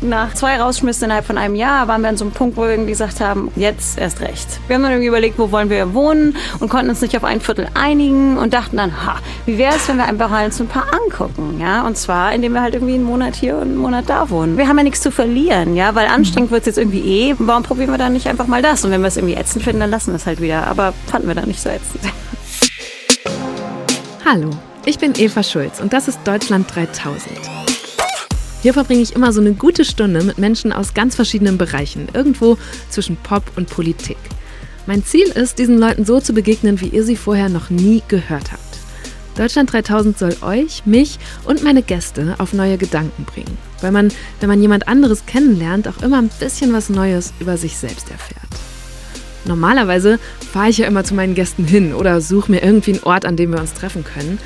nach zwei Rausschmissen innerhalb von einem Jahr waren wir an so einem Punkt, wo wir irgendwie gesagt haben, jetzt erst recht. Wir haben dann irgendwie überlegt, wo wollen wir wohnen und konnten uns nicht auf ein Viertel einigen und dachten dann, ha, wie wäre es, wenn wir einfach halt so ein paar angucken, ja? Und zwar, indem wir halt irgendwie einen Monat hier und einen Monat da wohnen. Wir haben ja nichts zu verlieren, ja, weil anstrengend wird es jetzt irgendwie eh. Warum probieren wir dann nicht einfach mal das? Und wenn wir es irgendwie ätzend finden, dann lassen wir es halt wieder. Aber fanden wir dann nicht so ätzend. Hallo, ich bin Eva Schulz und das ist Deutschland 3000. Hier verbringe ich immer so eine gute Stunde mit Menschen aus ganz verschiedenen Bereichen, irgendwo zwischen Pop und Politik. Mein Ziel ist, diesen Leuten so zu begegnen, wie ihr sie vorher noch nie gehört habt. Deutschland 3000 soll euch, mich und meine Gäste auf neue Gedanken bringen, weil man, wenn man jemand anderes kennenlernt, auch immer ein bisschen was Neues über sich selbst erfährt. Normalerweise fahre ich ja immer zu meinen Gästen hin oder suche mir irgendwie einen Ort, an dem wir uns treffen können.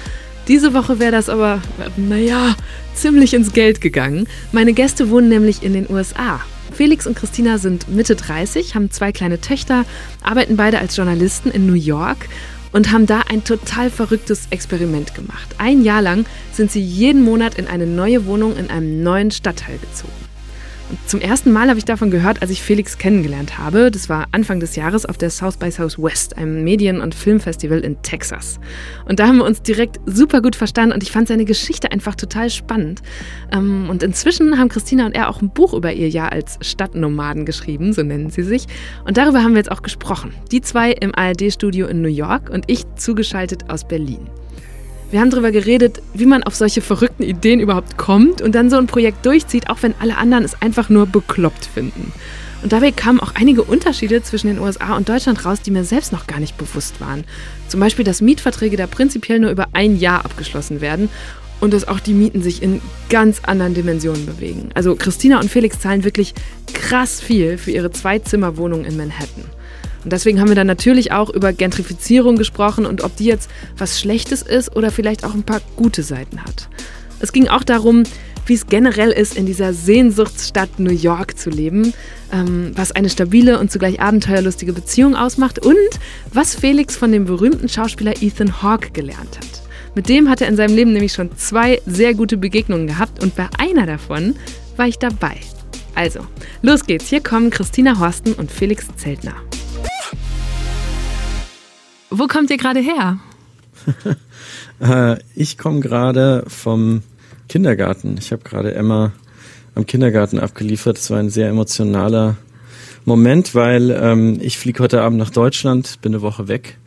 Diese Woche wäre das aber, naja, ziemlich ins Geld gegangen. Meine Gäste wohnen nämlich in den USA. Felix und Christina sind Mitte 30, haben zwei kleine Töchter, arbeiten beide als Journalisten in New York und haben da ein total verrücktes Experiment gemacht. Ein Jahr lang sind sie jeden Monat in eine neue Wohnung in einem neuen Stadtteil gezogen. Zum ersten Mal habe ich davon gehört, als ich Felix kennengelernt habe. Das war Anfang des Jahres auf der South by Southwest, einem Medien- und Filmfestival in Texas. Und da haben wir uns direkt super gut verstanden und ich fand seine Geschichte einfach total spannend. Ähm, und inzwischen haben Christina und er auch ein Buch über ihr Jahr als Stadtnomaden geschrieben, so nennen sie sich. Und darüber haben wir jetzt auch gesprochen. Die zwei im ARD-Studio in New York und ich zugeschaltet aus Berlin. Wir haben darüber geredet, wie man auf solche verrückten Ideen überhaupt kommt und dann so ein Projekt durchzieht, auch wenn alle anderen es einfach nur bekloppt finden. Und dabei kamen auch einige Unterschiede zwischen den USA und Deutschland raus, die mir selbst noch gar nicht bewusst waren. Zum Beispiel, dass Mietverträge da prinzipiell nur über ein Jahr abgeschlossen werden und dass auch die Mieten sich in ganz anderen Dimensionen bewegen. Also Christina und Felix zahlen wirklich krass viel für ihre Zwei-Zimmer-Wohnung in Manhattan. Und deswegen haben wir dann natürlich auch über Gentrifizierung gesprochen und ob die jetzt was Schlechtes ist oder vielleicht auch ein paar gute Seiten hat. Es ging auch darum, wie es generell ist, in dieser Sehnsuchtsstadt New York zu leben, ähm, was eine stabile und zugleich abenteuerlustige Beziehung ausmacht und was Felix von dem berühmten Schauspieler Ethan Hawke gelernt hat. Mit dem hat er in seinem Leben nämlich schon zwei sehr gute Begegnungen gehabt und bei einer davon war ich dabei. Also, los geht's. Hier kommen Christina Horsten und Felix Zeltner. Wo kommt ihr gerade her? Äh, ich komme gerade vom Kindergarten. Ich habe gerade Emma am Kindergarten abgeliefert. Es war ein sehr emotionaler Moment, weil ähm, ich fliege heute Abend nach Deutschland, bin eine Woche weg.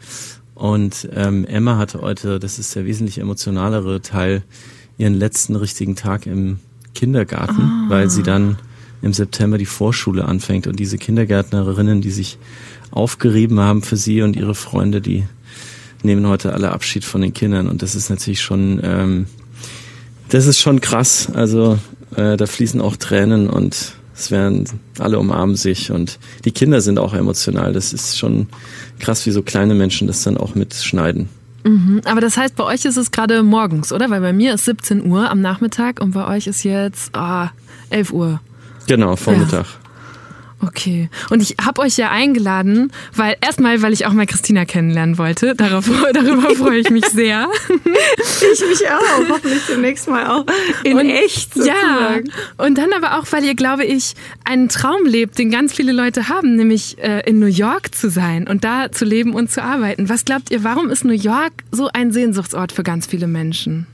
Und ähm, Emma hatte heute, das ist der wesentlich emotionalere Teil, ihren letzten richtigen Tag im Kindergarten, ah. weil sie dann im September die Vorschule anfängt und diese Kindergärtnerinnen, die sich aufgerieben haben für sie und ihre Freunde, die nehmen heute alle Abschied von den Kindern und das ist natürlich schon, ähm, das ist schon krass. Also äh, da fließen auch Tränen und es werden alle umarmen sich und die Kinder sind auch emotional. Das ist schon krass, wie so kleine Menschen das dann auch mitschneiden. Mhm, aber das heißt, bei euch ist es gerade morgens, oder? Weil bei mir ist 17 Uhr am Nachmittag und bei euch ist jetzt oh, 11 Uhr. Genau, Vormittag. Ja. Okay. Und ich habe euch ja eingeladen, weil erstmal, weil ich auch mal Christina kennenlernen wollte. Darauf, darüber freue ich mich sehr. ich mich auch. Hoffentlich zunächst Mal auch in und, echt. Sozusagen. Ja. Und dann aber auch, weil ihr, glaube ich, einen Traum lebt, den ganz viele Leute haben, nämlich äh, in New York zu sein und da zu leben und zu arbeiten. Was glaubt ihr, warum ist New York so ein Sehnsuchtsort für ganz viele Menschen?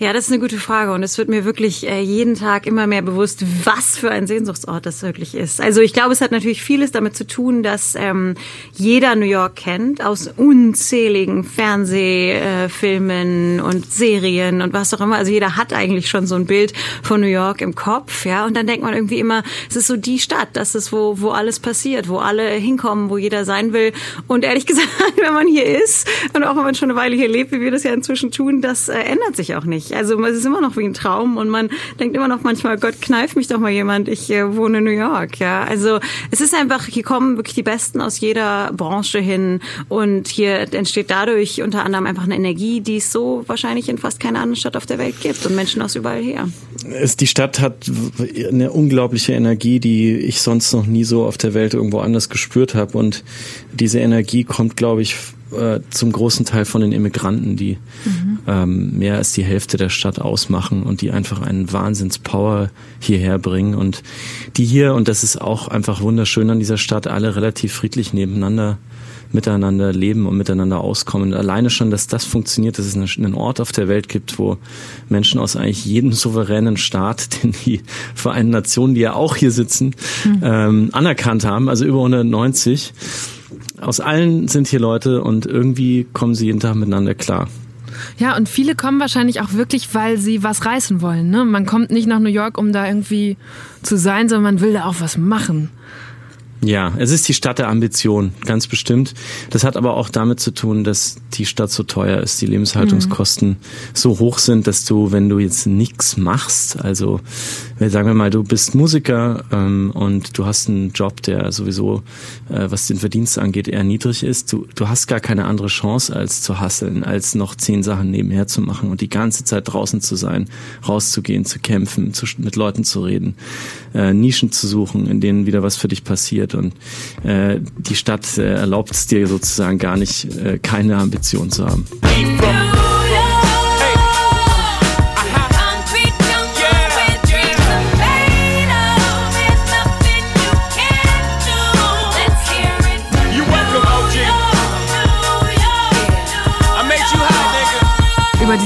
Ja, das ist eine gute Frage und es wird mir wirklich äh, jeden Tag immer mehr bewusst, was für ein Sehnsuchtsort das wirklich ist. Also ich glaube, es hat natürlich vieles damit zu tun, dass ähm, jeder New York kennt aus unzähligen Fernsehfilmen äh, und Serien und was auch immer. Also jeder hat eigentlich schon so ein Bild von New York im Kopf, ja. Und dann denkt man irgendwie immer, es ist so die Stadt, das ist wo wo alles passiert, wo alle hinkommen, wo jeder sein will. Und ehrlich gesagt, wenn man hier ist und auch wenn man schon eine Weile hier lebt, wie wir das ja inzwischen tun, das äh, ändert sich auch nicht Also es ist immer noch wie ein Traum und man denkt immer noch manchmal, Gott, kneif mich doch mal jemand, ich äh, wohne in New York. Ja, also es ist einfach, hier kommen wirklich die Besten aus jeder Branche hin und hier entsteht dadurch unter anderem einfach eine Energie, die es so wahrscheinlich in fast keiner anderen Stadt auf der Welt gibt und Menschen aus überall her. Es, die Stadt hat eine unglaubliche Energie, die ich sonst noch nie so auf der Welt irgendwo anders gespürt habe und diese Energie kommt, glaube ich, äh, zum großen Teil von den Immigranten, die mhm. ähm, mehr als die Hälfte der Stadt ausmachen und die einfach einen Wahnsinnspower hierher bringen und die hier, und das ist auch einfach wunderschön an dieser Stadt, alle relativ friedlich nebeneinander miteinander leben und miteinander auskommen. Alleine schon, dass das funktioniert, dass es einen Ort auf der Welt gibt, wo Menschen aus eigentlich jedem souveränen Staat, den die Vereinten Nationen, die ja auch hier sitzen, mhm. ähm, anerkannt haben, also über 190. Aus allen sind hier Leute und irgendwie kommen sie jeden Tag miteinander klar. Ja, und viele kommen wahrscheinlich auch wirklich, weil sie was reißen wollen. Ne? Man kommt nicht nach New York, um da irgendwie zu sein, sondern man will da auch was machen. Ja, es ist die Stadt der Ambition, ganz bestimmt. Das hat aber auch damit zu tun, dass die Stadt so teuer ist, die Lebenshaltungskosten mhm. so hoch sind, dass du, wenn du jetzt nichts machst, also sagen wir mal, du bist Musiker ähm, und du hast einen Job, der sowieso, äh, was den Verdienst angeht, eher niedrig ist, du, du hast gar keine andere Chance, als zu hasseln, als noch zehn Sachen nebenher zu machen und die ganze Zeit draußen zu sein, rauszugehen, zu kämpfen, zu, mit Leuten zu reden, äh, Nischen zu suchen, in denen wieder was für dich passiert. Und äh, die Stadt äh, erlaubt es dir sozusagen gar nicht, äh, keine Ambition zu haben.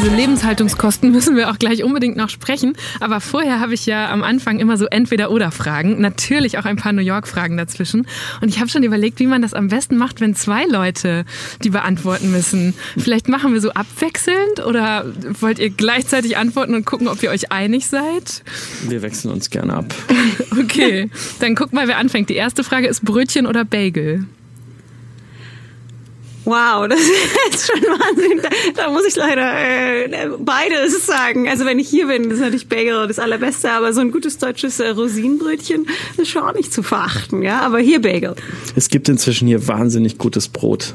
Diese Lebenshaltungskosten müssen wir auch gleich unbedingt noch sprechen. Aber vorher habe ich ja am Anfang immer so Entweder-Oder-Fragen. Natürlich auch ein paar New York-Fragen dazwischen. Und ich habe schon überlegt, wie man das am besten macht, wenn zwei Leute die beantworten müssen. Vielleicht machen wir so abwechselnd oder wollt ihr gleichzeitig antworten und gucken, ob ihr euch einig seid? Wir wechseln uns gerne ab. okay, dann guck mal, wer anfängt. Die erste Frage ist Brötchen oder Bagel? Wow, das ist schon Wahnsinn. Da, da muss ich leider äh, beides sagen. Also wenn ich hier bin, das ist natürlich Bagel das allerbeste, aber so ein gutes deutsches äh, Rosinenbrötchen ist schon auch nicht zu verachten, ja. Aber hier Bagel. Es gibt inzwischen hier wahnsinnig gutes Brot.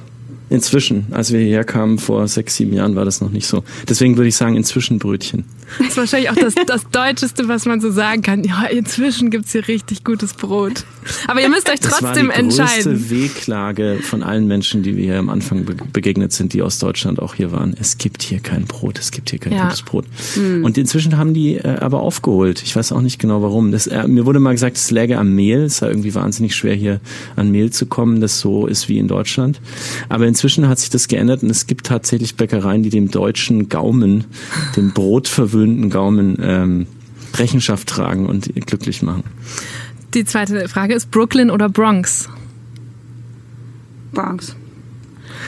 Inzwischen, als wir hierher kamen vor sechs, sieben Jahren, war das noch nicht so. Deswegen würde ich sagen, inzwischen Brötchen. Das ist wahrscheinlich auch das, das Deutscheste, was man so sagen kann. Ja, inzwischen gibt's hier richtig gutes Brot. Aber ihr müsst euch trotzdem entscheiden. Das war die größte Wehklage von allen Menschen, die wir hier am Anfang begegnet sind, die aus Deutschland auch hier waren. Es gibt hier kein Brot, es gibt hier kein ja. gutes Brot. Mhm. Und inzwischen haben die äh, aber aufgeholt. Ich weiß auch nicht genau warum. Das, äh, mir wurde mal gesagt, es läge am Mehl. Es sei irgendwie wahnsinnig schwer, hier an Mehl zu kommen, das so ist wie in Deutschland. Aber inzwischen hat sich das geändert und es gibt tatsächlich Bäckereien, die dem deutschen Gaumen, dem brotverwöhnten Gaumen, ähm, Rechenschaft tragen und glücklich machen. Die zweite Frage ist Brooklyn oder Bronx? Bronx.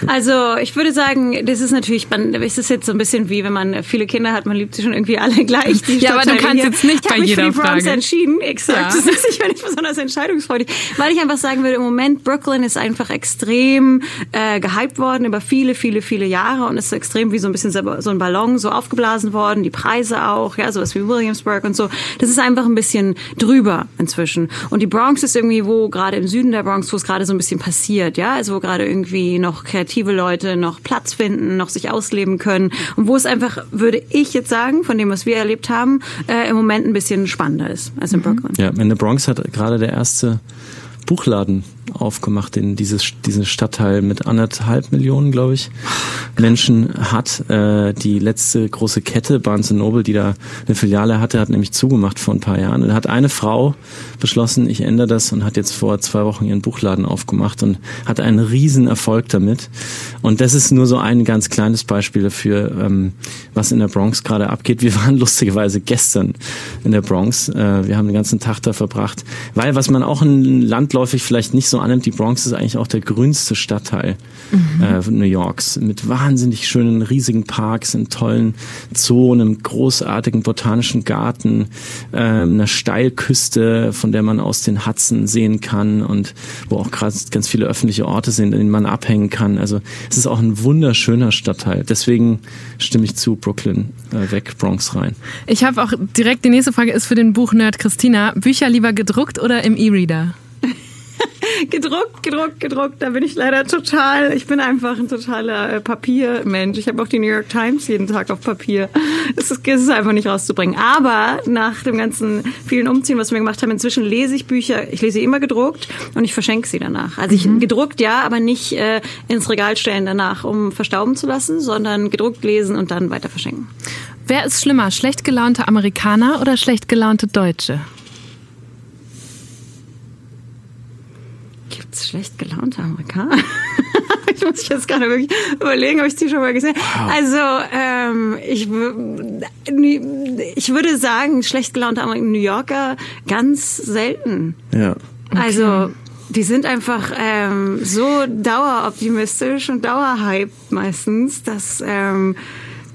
Also ich würde sagen, das ist natürlich, man, es ist jetzt so ein bisschen wie, wenn man viele Kinder hat, man liebt sie schon irgendwie alle gleich. Ja, aber du kannst hier. jetzt nicht ich bei jeder mich für die Frage. Bronx entschieden, exakt. Ja. Das ist, ich bin nicht besonders entscheidungsfreudig, weil ich einfach sagen würde, im Moment Brooklyn ist einfach extrem äh, gehypt worden über viele, viele, viele Jahre und ist extrem wie so ein bisschen so ein Ballon so aufgeblasen worden, die Preise auch, ja, sowas wie Williamsburg und so. Das ist einfach ein bisschen drüber inzwischen. Und die Bronx ist irgendwie wo, gerade im Süden der Bronx, wo es gerade so ein bisschen passiert, ja, also wo gerade irgendwie noch kreativ kreative Leute noch Platz finden, noch sich ausleben können und wo es einfach, würde ich jetzt sagen, von dem, was wir erlebt haben, äh, im Moment ein bisschen spannender ist als in mhm. Brooklyn. Ja, in der Bronx hat gerade der erste Buchladen aufgemacht, den dieses diesen Stadtteil mit anderthalb Millionen, glaube ich, Menschen hat. Äh, die letzte große Kette Barnes Noble, die da eine Filiale hatte, hat nämlich zugemacht vor ein paar Jahren. Und hat eine Frau beschlossen, ich ändere das und hat jetzt vor zwei Wochen ihren Buchladen aufgemacht und hat einen riesen Erfolg damit. Und das ist nur so ein ganz kleines Beispiel dafür, ähm, was in der Bronx gerade abgeht. Wir waren lustigerweise gestern in der Bronx. Äh, wir haben den ganzen Tag da verbracht, weil was man auch in landläufig vielleicht nicht so annimmt, die Bronx ist eigentlich auch der grünste Stadtteil mhm. äh, New Yorks mit wahnsinnig schönen, riesigen Parks, einem tollen Zoo, einem großartigen botanischen Garten, äh, einer Steilküste, von der man aus den Hudson sehen kann und wo auch gerade ganz viele öffentliche Orte sind, in denen man abhängen kann. Also es ist auch ein wunderschöner Stadtteil. Deswegen stimme ich zu Brooklyn äh, weg, Bronx rein. Ich habe auch direkt die nächste Frage ist für den Buchnerd Christina. Bücher lieber gedruckt oder im E-Reader? gedruckt, gedruckt, gedruckt. Da bin ich leider total, ich bin einfach ein totaler äh, Papiermensch. Ich habe auch die New York Times jeden Tag auf Papier. Es ist, es ist einfach nicht rauszubringen. Aber nach dem ganzen vielen Umziehen, was wir gemacht haben, inzwischen lese ich Bücher. Ich lese sie immer gedruckt und ich verschenke sie danach. Also ich mhm. gedruckt ja, aber nicht äh, ins Regal stellen danach, um verstauben zu lassen, sondern gedruckt lesen und dann weiter verschenken. Wer ist schlimmer, schlecht gelaunte Amerikaner oder schlecht gelaunte Deutsche? Es schlecht gelaunte Amerikaner? ich muss jetzt gerade wirklich überlegen, ob ich die schon mal gesehen habe. Also, ähm, ich, ich würde sagen, schlecht gelaunte New Yorker ganz selten. Ja. Okay. Also, die sind einfach ähm, so daueroptimistisch und dauerhyped meistens, dass... Ähm,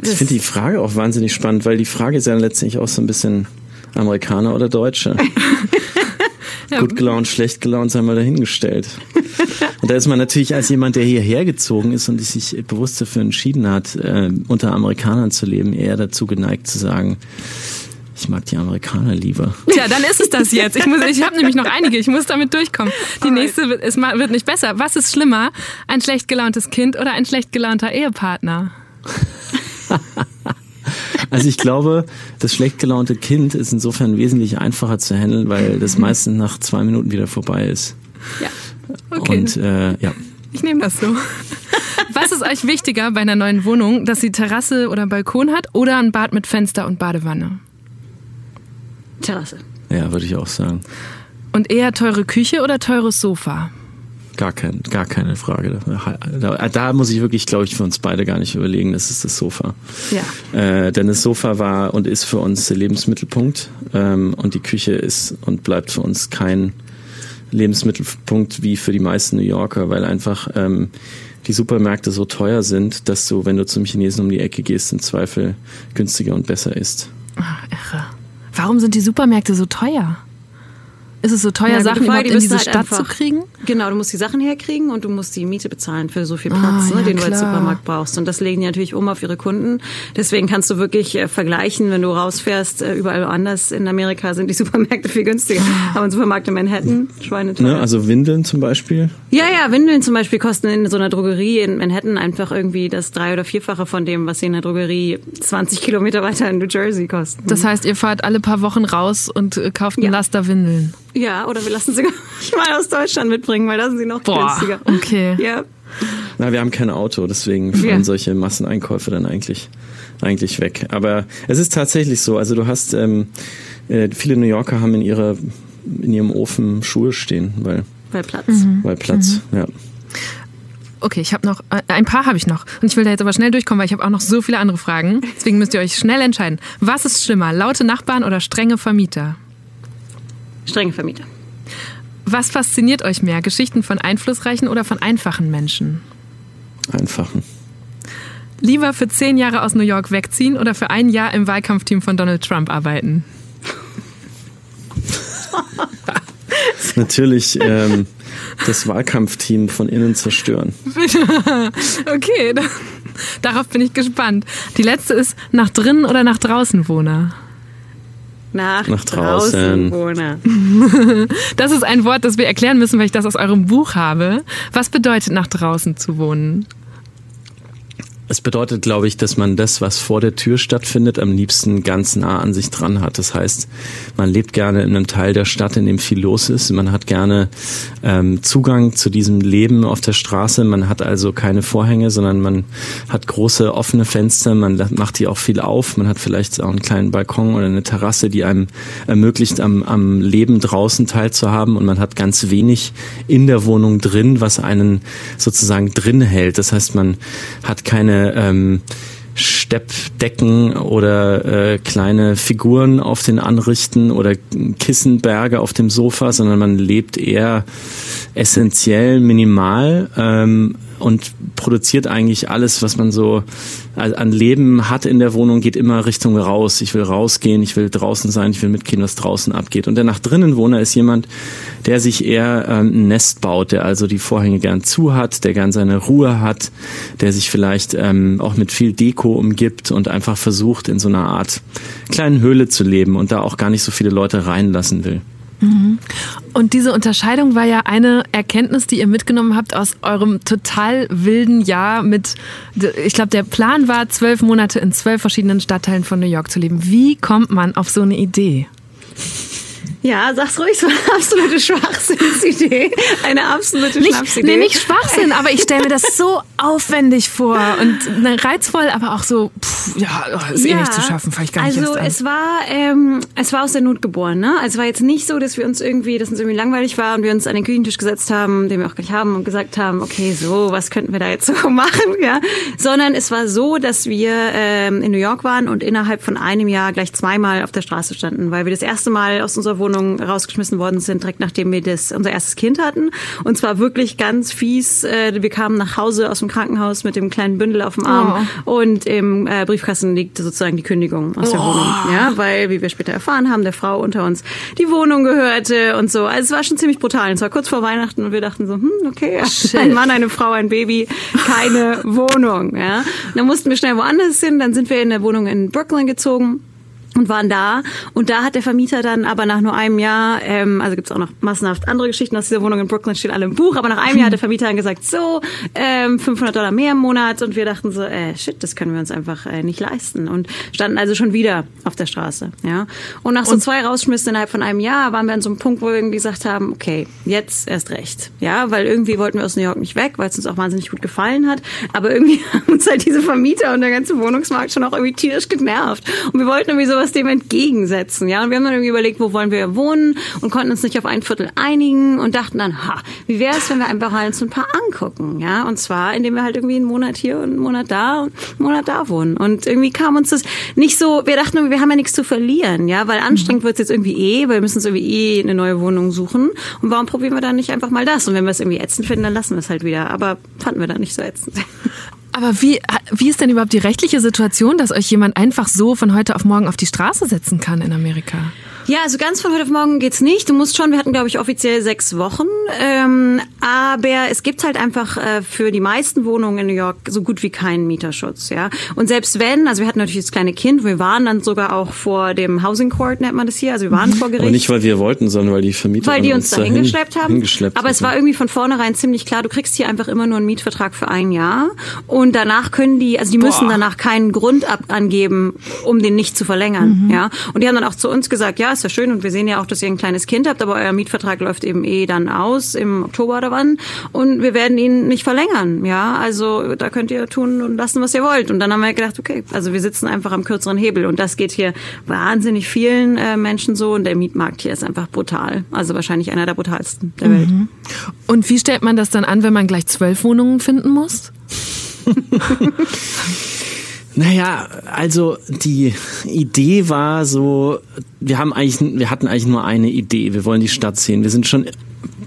ich finde die Frage auch wahnsinnig spannend, weil die Frage ist ja letztendlich auch so ein bisschen Amerikaner oder Deutsche. Gut gelaunt, schlecht gelaunt, sei mal dahingestellt. Und da ist man natürlich als jemand, der hierher gezogen ist und sich bewusst dafür entschieden hat, äh, unter Amerikanern zu leben, eher dazu geneigt zu sagen, ich mag die Amerikaner lieber. Ja, dann ist es das jetzt. Ich, ich habe nämlich noch einige, ich muss damit durchkommen. Die nächste wird, es wird nicht besser. Was ist schlimmer, ein schlecht gelauntes Kind oder ein schlecht gelaunter Ehepartner? Also ich glaube, das schlecht gelaunte Kind ist insofern wesentlich einfacher zu handeln, weil das meistens nach zwei Minuten wieder vorbei ist. Ja. Okay. Und äh, ja. Ich nehme das so. Was ist euch wichtiger bei einer neuen Wohnung, dass sie Terrasse oder Balkon hat oder ein Bad mit Fenster und Badewanne? Terrasse. Ja, würde ich auch sagen. Und eher teure Küche oder teures Sofa? Gar, kein, gar keine Frage. Da, da muss ich wirklich, glaube ich, für uns beide gar nicht überlegen. Das ist das Sofa. Ja. Äh, denn das Sofa war und ist für uns der Lebensmittelpunkt. Ähm, und die Küche ist und bleibt für uns kein Lebensmittelpunkt wie für die meisten New Yorker, weil einfach ähm, die Supermärkte so teuer sind, dass du, wenn du zum Chinesen um die Ecke gehst, im Zweifel günstiger und besser ist. Ach, irre. Warum sind die Supermärkte so teuer? Ist es so teuer, ja, Sachen überhaupt in diese halt Stadt einfach, zu kriegen? Genau, du musst die Sachen herkriegen und du musst die Miete bezahlen für so viel Platz, ah, ne, ja, den klar. du als Supermarkt brauchst. Und das legen die natürlich um auf ihre Kunden. Deswegen kannst du wirklich äh, vergleichen, wenn du rausfährst, äh, überall anders in Amerika sind die Supermärkte viel günstiger. Ah. Aber ein Supermarkt in Manhattan, schweineteuer. Ne, also Windeln zum Beispiel? Ja, ja, Windeln zum Beispiel kosten in so einer Drogerie in Manhattan einfach irgendwie das drei- oder vierfache von dem, was sie in der Drogerie 20 Kilometer weiter in New Jersey kosten. Das heißt, ihr fahrt alle paar Wochen raus und äh, kauft ein ja. Laster Windeln. Ja, oder wir lassen sie mal aus Deutschland mitbringen, weil da sind sie noch Boah, günstiger. Okay. Ja. Na, wir haben kein Auto, deswegen fallen ja. solche Masseneinkäufe dann eigentlich, eigentlich weg. Aber es ist tatsächlich so. Also du hast ähm, äh, viele New Yorker haben in ihrer in ihrem Ofen Schuhe stehen, weil weil Platz. Mhm. Weil Platz, mhm. ja. Okay, ich habe noch äh, ein paar habe ich noch und ich will da jetzt aber schnell durchkommen, weil ich habe auch noch so viele andere Fragen. Deswegen müsst ihr euch schnell entscheiden. Was ist schlimmer, laute Nachbarn oder strenge Vermieter? Strenge Vermieter. Was fasziniert euch mehr, Geschichten von einflussreichen oder von einfachen Menschen? Einfachen. Lieber für zehn Jahre aus New York wegziehen oder für ein Jahr im Wahlkampfteam von Donald Trump arbeiten? Natürlich ähm, das Wahlkampfteam von innen zerstören. okay, darauf bin ich gespannt. Die letzte ist nach drinnen oder nach draußen Wohner? Nach, nach draußen. draußen Das ist ein Wort, das wir erklären müssen, weil ich das aus eurem Buch habe. Was bedeutet nach draußen zu wohnen? Es bedeutet, glaube ich, dass man das, was vor der Tür stattfindet, am liebsten ganz nah an sich dran hat. Das heißt, man lebt gerne in einem Teil der Stadt, in dem viel los ist. Man hat gerne ähm, Zugang zu diesem Leben auf der Straße. Man hat also keine Vorhänge, sondern man hat große offene Fenster. Man macht die auch viel auf. Man hat vielleicht auch einen kleinen Balkon oder eine Terrasse, die einem ermöglicht, am, am Leben draußen teilzuhaben. Und man hat ganz wenig in der Wohnung drin, was einen sozusagen drin hält. Das heißt, man hat keine keine ähm, Steppdecken oder äh, kleine Figuren auf den Anrichten oder Kissenberge auf dem Sofa, sondern man lebt eher essentiell minimal. Ähm, und produziert eigentlich alles, was man so an Leben hat in der Wohnung, geht immer Richtung raus. Ich will rausgehen, ich will draußen sein, ich will mitgehen, was draußen abgeht. Und der nach drinnen Wohner ist jemand, der sich eher ähm, ein Nest baut, der also die Vorhänge gern zu hat, der gern seine Ruhe hat, der sich vielleicht ähm, auch mit viel Deko umgibt und einfach versucht, in so einer Art kleinen Höhle zu leben und da auch gar nicht so viele Leute reinlassen will. Und diese Unterscheidung war ja eine Erkenntnis, die ihr mitgenommen habt aus eurem total wilden Jahr mit, ich glaube, der Plan war, zwölf Monate in zwölf verschiedenen Stadtteilen von New York zu leben. Wie kommt man auf so eine Idee? Ja, sag's ruhig, so eine absolute Schwachsinnsidee. Eine absolute nicht, Schnapsidee. Nee, nicht Schwachsinn, aber ich stelle mir das so aufwendig vor und ne, reizvoll, aber auch so, pff, ja, ist ja, eh nicht zu schaffen, fange ich gar nicht Also es war, ähm, es war aus der Not geboren, ne? Also es war jetzt nicht so, dass wir uns irgendwie, dass uns irgendwie langweilig war und wir uns an den Küchentisch gesetzt haben, den wir auch gleich haben und gesagt haben, okay, so, was könnten wir da jetzt so machen, ja? Sondern es war so, dass wir ähm, in New York waren und innerhalb von einem Jahr gleich zweimal auf der Straße standen, weil wir das erste Mal aus unserer Wohnung Wohnung rausgeschmissen worden sind, direkt nachdem wir das, unser erstes Kind hatten. Und zwar wirklich ganz fies. Äh, wir kamen nach Hause aus dem Krankenhaus mit dem kleinen Bündel auf dem Arm oh. und im äh, Briefkasten liegt sozusagen die Kündigung aus der oh. Wohnung. Ja, weil, wie wir später erfahren haben, der Frau unter uns die Wohnung gehörte und so. Also es war schon ziemlich brutal. Und zwar kurz vor Weihnachten und wir dachten so, hm, okay, Shit. ein Mann, eine Frau, ein Baby, keine Wohnung. Ja. Und dann mussten wir schnell woanders hin. Dann sind wir in der Wohnung in Brooklyn gezogen und waren da. Und da hat der Vermieter dann aber nach nur einem Jahr, ähm, also gibt's auch noch massenhaft andere Geschichten aus dieser Wohnung in Brooklyn, stehen alle im Buch, aber nach einem Jahr hat der Vermieter dann gesagt, so, ähm, 500 Dollar mehr im Monat. Und wir dachten so, äh, shit, das können wir uns einfach äh, nicht leisten. Und standen also schon wieder auf der Straße. ja. Und nach so und zwei Rausschmissen innerhalb von einem Jahr waren wir an so einem Punkt, wo wir irgendwie gesagt haben, okay, jetzt erst recht. Ja, weil irgendwie wollten wir aus New York nicht weg, weil es uns auch wahnsinnig gut gefallen hat. Aber irgendwie haben uns halt diese Vermieter und der ganze Wohnungsmarkt schon auch irgendwie tierisch genervt. Und wir wollten irgendwie sowas sowas dem entgegensetzen. Ja, und wir haben dann irgendwie überlegt, wo wollen wir wohnen und konnten uns nicht auf ein Viertel einigen und dachten dann, ha, wie wäre es, wenn wir einfach mal uns ein paar angucken, ja? Und zwar, indem wir halt irgendwie einen Monat hier und einen Monat da und einen Monat da wohnen. Und irgendwie kam uns das nicht so, wir dachten, wir haben ja nichts zu verlieren, ja, weil anstrengend mhm. wird es jetzt irgendwie eh, weil wir müssen uns irgendwie eh eine neue Wohnung suchen. Und warum probieren wir dann nicht einfach mal das? Und wenn wir es irgendwie ätzend finden, dann lassen wir es halt wieder. Aber fanden wir dann nicht so ätzend. Aber wie, wie ist denn überhaupt die rechtliche Situation, dass euch jemand einfach so von heute auf morgen auf die Straße setzen kann in Amerika? Ja, also ganz von heute auf morgen geht's nicht. Du musst schon, wir hatten glaube ich offiziell sechs Wochen, ähm, aber es gibt halt einfach äh, für die meisten Wohnungen in New York so gut wie keinen Mieterschutz, ja. Und selbst wenn, also wir hatten natürlich das kleine Kind, wir waren dann sogar auch vor dem Housing Court nennt man das hier, also wir waren vor Gericht. Aber nicht weil wir wollten, sondern weil die Vermieter weil die uns da hingeschleppt haben. Hingeschleppt aber es war irgendwie von vornherein ziemlich klar, du kriegst hier einfach immer nur einen Mietvertrag für ein Jahr und danach können die, also die Boah. müssen danach keinen Grund ab angeben, um den nicht zu verlängern, mhm. ja. Und die haben dann auch zu uns gesagt, ja ist ja schön und wir sehen ja auch, dass ihr ein kleines Kind habt, aber euer Mietvertrag läuft eben eh dann aus im Oktober oder wann und wir werden ihn nicht verlängern. Ja, also da könnt ihr tun und lassen, was ihr wollt. Und dann haben wir gedacht, okay, also wir sitzen einfach am kürzeren Hebel und das geht hier wahnsinnig vielen äh, Menschen so und der Mietmarkt hier ist einfach brutal. Also wahrscheinlich einer der brutalsten der mhm. Welt. Und wie stellt man das dann an, wenn man gleich zwölf Wohnungen finden muss? Naja, also die Idee war so, wir haben eigentlich, wir hatten eigentlich nur eine Idee. Wir wollen die Stadt sehen. Wir sind schon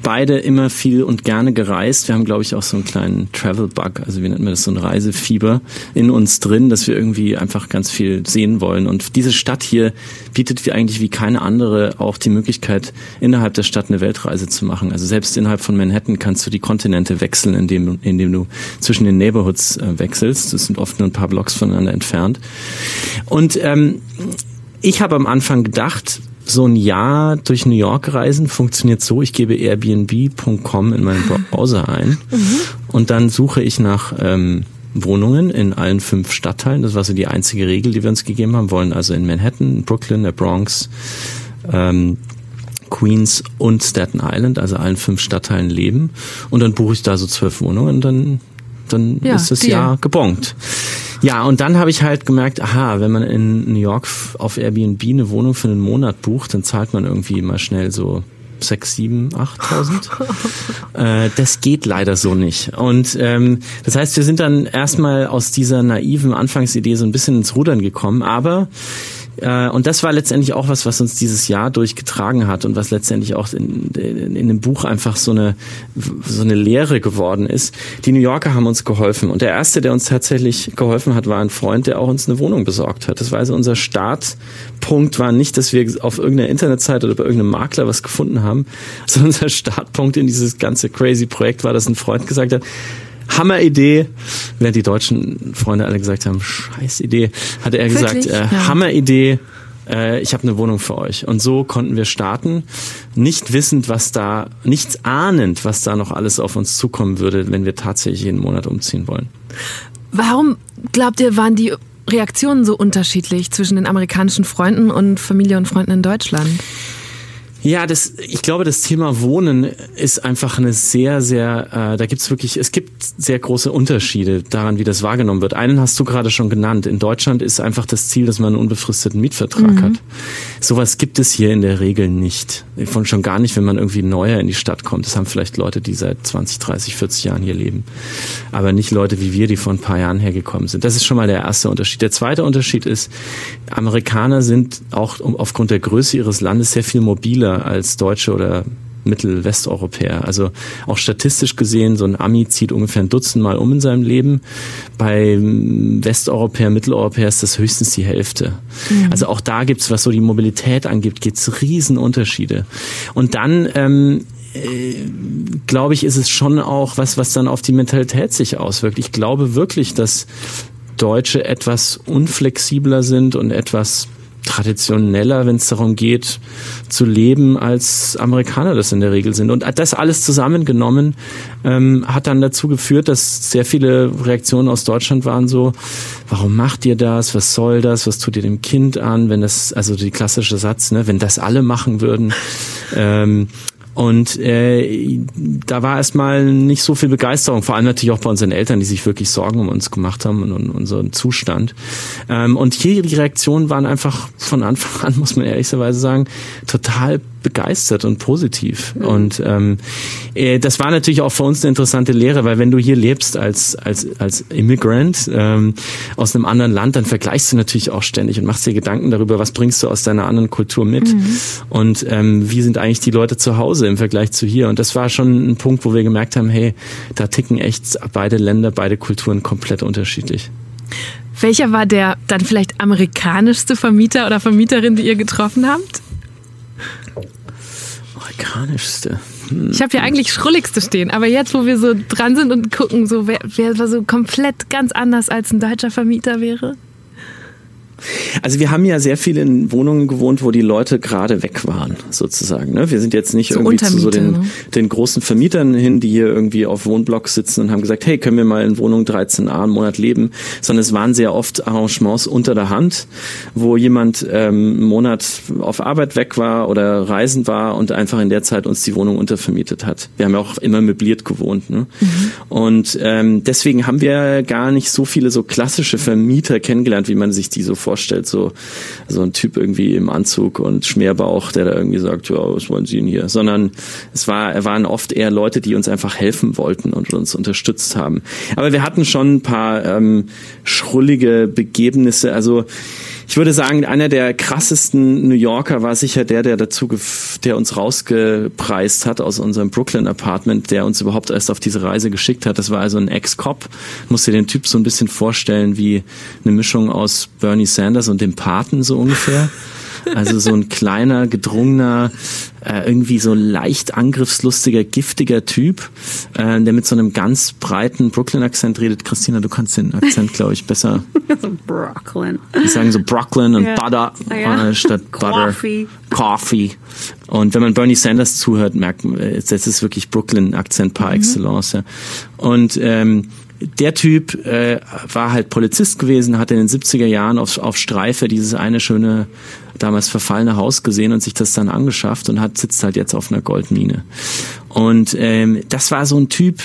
beide immer viel und gerne gereist. Wir haben, glaube ich, auch so einen kleinen Travel-Bug, also wie nennt man das, so ein Reisefieber in uns drin, dass wir irgendwie einfach ganz viel sehen wollen. Und diese Stadt hier bietet wie eigentlich wie keine andere auch die Möglichkeit, innerhalb der Stadt eine Weltreise zu machen. Also selbst innerhalb von Manhattan kannst du die Kontinente wechseln, indem, indem du zwischen den Neighborhoods äh, wechselst. Das sind oft nur ein paar Blocks voneinander entfernt. Und ähm, ich habe am Anfang gedacht, so ein Jahr durch New York reisen funktioniert so, ich gebe airbnb.com in meinen Browser ein mhm. und dann suche ich nach ähm, Wohnungen in allen fünf Stadtteilen. Das war so die einzige Regel, die wir uns gegeben haben wollen. Also in Manhattan, Brooklyn, der Bronx, ähm, Queens und Staten Island, also allen fünf Stadtteilen leben. Und dann buche ich da so zwölf Wohnungen und dann, dann ja, ist das. Jahr gebongt. Ja, und dann habe ich halt gemerkt, aha, wenn man in New York auf Airbnb eine Wohnung für einen Monat bucht, dann zahlt man irgendwie mal schnell so sechs, sieben, achttausend. äh, das geht leider so nicht. Und ähm, das heißt, wir sind dann erstmal aus dieser naiven Anfangsidee so ein bisschen ins Rudern gekommen, aber äh, und das war letztendlich auch was, was uns dieses Jahr durchgetragen hat und was letztendlich auch in, in, in dem Buch einfach so eine, so eine Lehre geworden ist. Die New Yorker haben uns geholfen. Und der erste, der uns tatsächlich geholfen hat, war ein Freund, der auch uns eine Wohnung besorgt hat. Das war also unser Startpunkt war nicht, dass wir auf irgendeiner Internetseite oder bei irgendeinem Makler was gefunden haben, sondern unser Startpunkt in dieses ganze crazy Projekt war, dass ein Freund gesagt hat, Hammeridee. Während die deutschen Freunde alle gesagt haben, scheiß Idee, hatte er gesagt, äh, ja. Hammeridee, äh, ich habe eine Wohnung für euch. Und so konnten wir starten, nicht wissend, was da, nichts ahnend, was da noch alles auf uns zukommen würde, wenn wir tatsächlich jeden Monat umziehen wollen. Warum glaubt ihr, waren die Reaktionen so unterschiedlich zwischen den amerikanischen Freunden und Familie und Freunden in Deutschland? Ja, das, ich glaube, das Thema Wohnen ist einfach eine sehr, sehr, äh, da gibt's wirklich, es gibt sehr große Unterschiede daran, wie das wahrgenommen wird. Einen hast du gerade schon genannt. In Deutschland ist einfach das Ziel, dass man einen unbefristeten Mietvertrag mhm. hat. Sowas gibt es hier in der Regel nicht. Von schon gar nicht, wenn man irgendwie neuer in die Stadt kommt. Das haben vielleicht Leute, die seit 20, 30, 40 Jahren hier leben. Aber nicht Leute wie wir, die vor ein paar Jahren hergekommen sind. Das ist schon mal der erste Unterschied. Der zweite Unterschied ist, Amerikaner sind auch aufgrund der Größe ihres Landes sehr viel mobiler als Deutsche oder Mittelwesteuropäer. Also auch statistisch gesehen, so ein Ami zieht ungefähr ein Dutzend Mal um in seinem Leben. Bei Westeuropäer, Mitteleuropäer ist das höchstens die Hälfte. Mhm. Also auch da gibt's, was so die Mobilität angibt, gibt's Riesenunterschiede. Und dann ähm, äh, glaube ich, ist es schon auch was, was dann auf die Mentalität sich auswirkt. Ich glaube wirklich, dass Deutsche etwas unflexibler sind und etwas traditioneller, wenn es darum geht, zu leben, als Amerikaner das in der Regel sind. Und das alles zusammengenommen ähm, hat dann dazu geführt, dass sehr viele Reaktionen aus Deutschland waren so, warum macht ihr das? Was soll das? Was tut ihr dem Kind an? Wenn das, also die klassische Satz, ne, wenn das alle machen würden. Ähm, und äh, da war erstmal nicht so viel Begeisterung, vor allem natürlich auch bei unseren Eltern, die sich wirklich Sorgen um uns gemacht haben und um unseren Zustand. Ähm, und hier die Reaktionen waren einfach von Anfang an, muss man ehrlicherweise sagen, total begeistert und positiv. Mhm. Und ähm, äh, das war natürlich auch für uns eine interessante Lehre, weil wenn du hier lebst als als als Immigrant ähm, aus einem anderen Land, dann vergleichst du natürlich auch ständig und machst dir Gedanken darüber, was bringst du aus deiner anderen Kultur mit mhm. und ähm, wie sind eigentlich die Leute zu Hause im Vergleich zu hier. Und das war schon ein Punkt, wo wir gemerkt haben, hey, da ticken echt beide Länder, beide Kulturen komplett unterschiedlich. Welcher war der dann vielleicht amerikanischste Vermieter oder Vermieterin, die ihr getroffen habt? Amerikanischste. Hm. Ich habe ja eigentlich Schrulligste stehen, aber jetzt, wo wir so dran sind und gucken, so wer, wer so komplett ganz anders als ein deutscher Vermieter wäre? Also wir haben ja sehr viel in Wohnungen gewohnt, wo die Leute gerade weg waren, sozusagen. Ne? Wir sind jetzt nicht so irgendwie zu so den, ne? den großen Vermietern hin, die hier irgendwie auf Wohnblocks sitzen und haben gesagt, hey, können wir mal in Wohnung 13a einen Monat leben, sondern es waren sehr oft Arrangements unter der Hand, wo jemand ähm, einen Monat auf Arbeit weg war oder reisen war und einfach in der Zeit uns die Wohnung untervermietet hat. Wir haben ja auch immer möbliert gewohnt. Ne? Mhm. Und ähm, deswegen haben wir gar nicht so viele so klassische Vermieter kennengelernt, wie man sich die so vorstellt, so, so ein Typ irgendwie im Anzug und Schmerbauch, der da irgendwie sagt, ja, was wollen Sie denn hier? Sondern es war, waren oft eher Leute, die uns einfach helfen wollten und uns unterstützt haben. Aber wir hatten schon ein paar ähm, schrullige Begebnisse. Also ich würde sagen, einer der krassesten New Yorker war sicher der, der dazu, der uns rausgepreist hat aus unserem Brooklyn Apartment, der uns überhaupt erst auf diese Reise geschickt hat. Das war also ein Ex-Cop. Muss dir den Typ so ein bisschen vorstellen wie eine Mischung aus Bernie Sanders und dem Paten so ungefähr. Also so ein kleiner, gedrungener, äh, irgendwie so leicht angriffslustiger, giftiger Typ, äh, der mit so einem ganz breiten Brooklyn-Akzent redet. Christina, du kannst den Akzent, glaube ich, besser. Brooklyn. Die sagen so Brooklyn und ja. Butter ja. Äh, statt Butter. Coffee. Coffee. Und wenn man Bernie Sanders zuhört, merkt man, äh, das ist wirklich Brooklyn-Akzent par mhm. excellence. Ja. Und ähm, der Typ äh, war halt Polizist gewesen, hat in den 70er Jahren auf, auf Streife dieses eine schöne, damals verfallene Haus gesehen und sich das dann angeschafft und hat sitzt halt jetzt auf einer Goldmine. Und ähm, das war so ein Typ,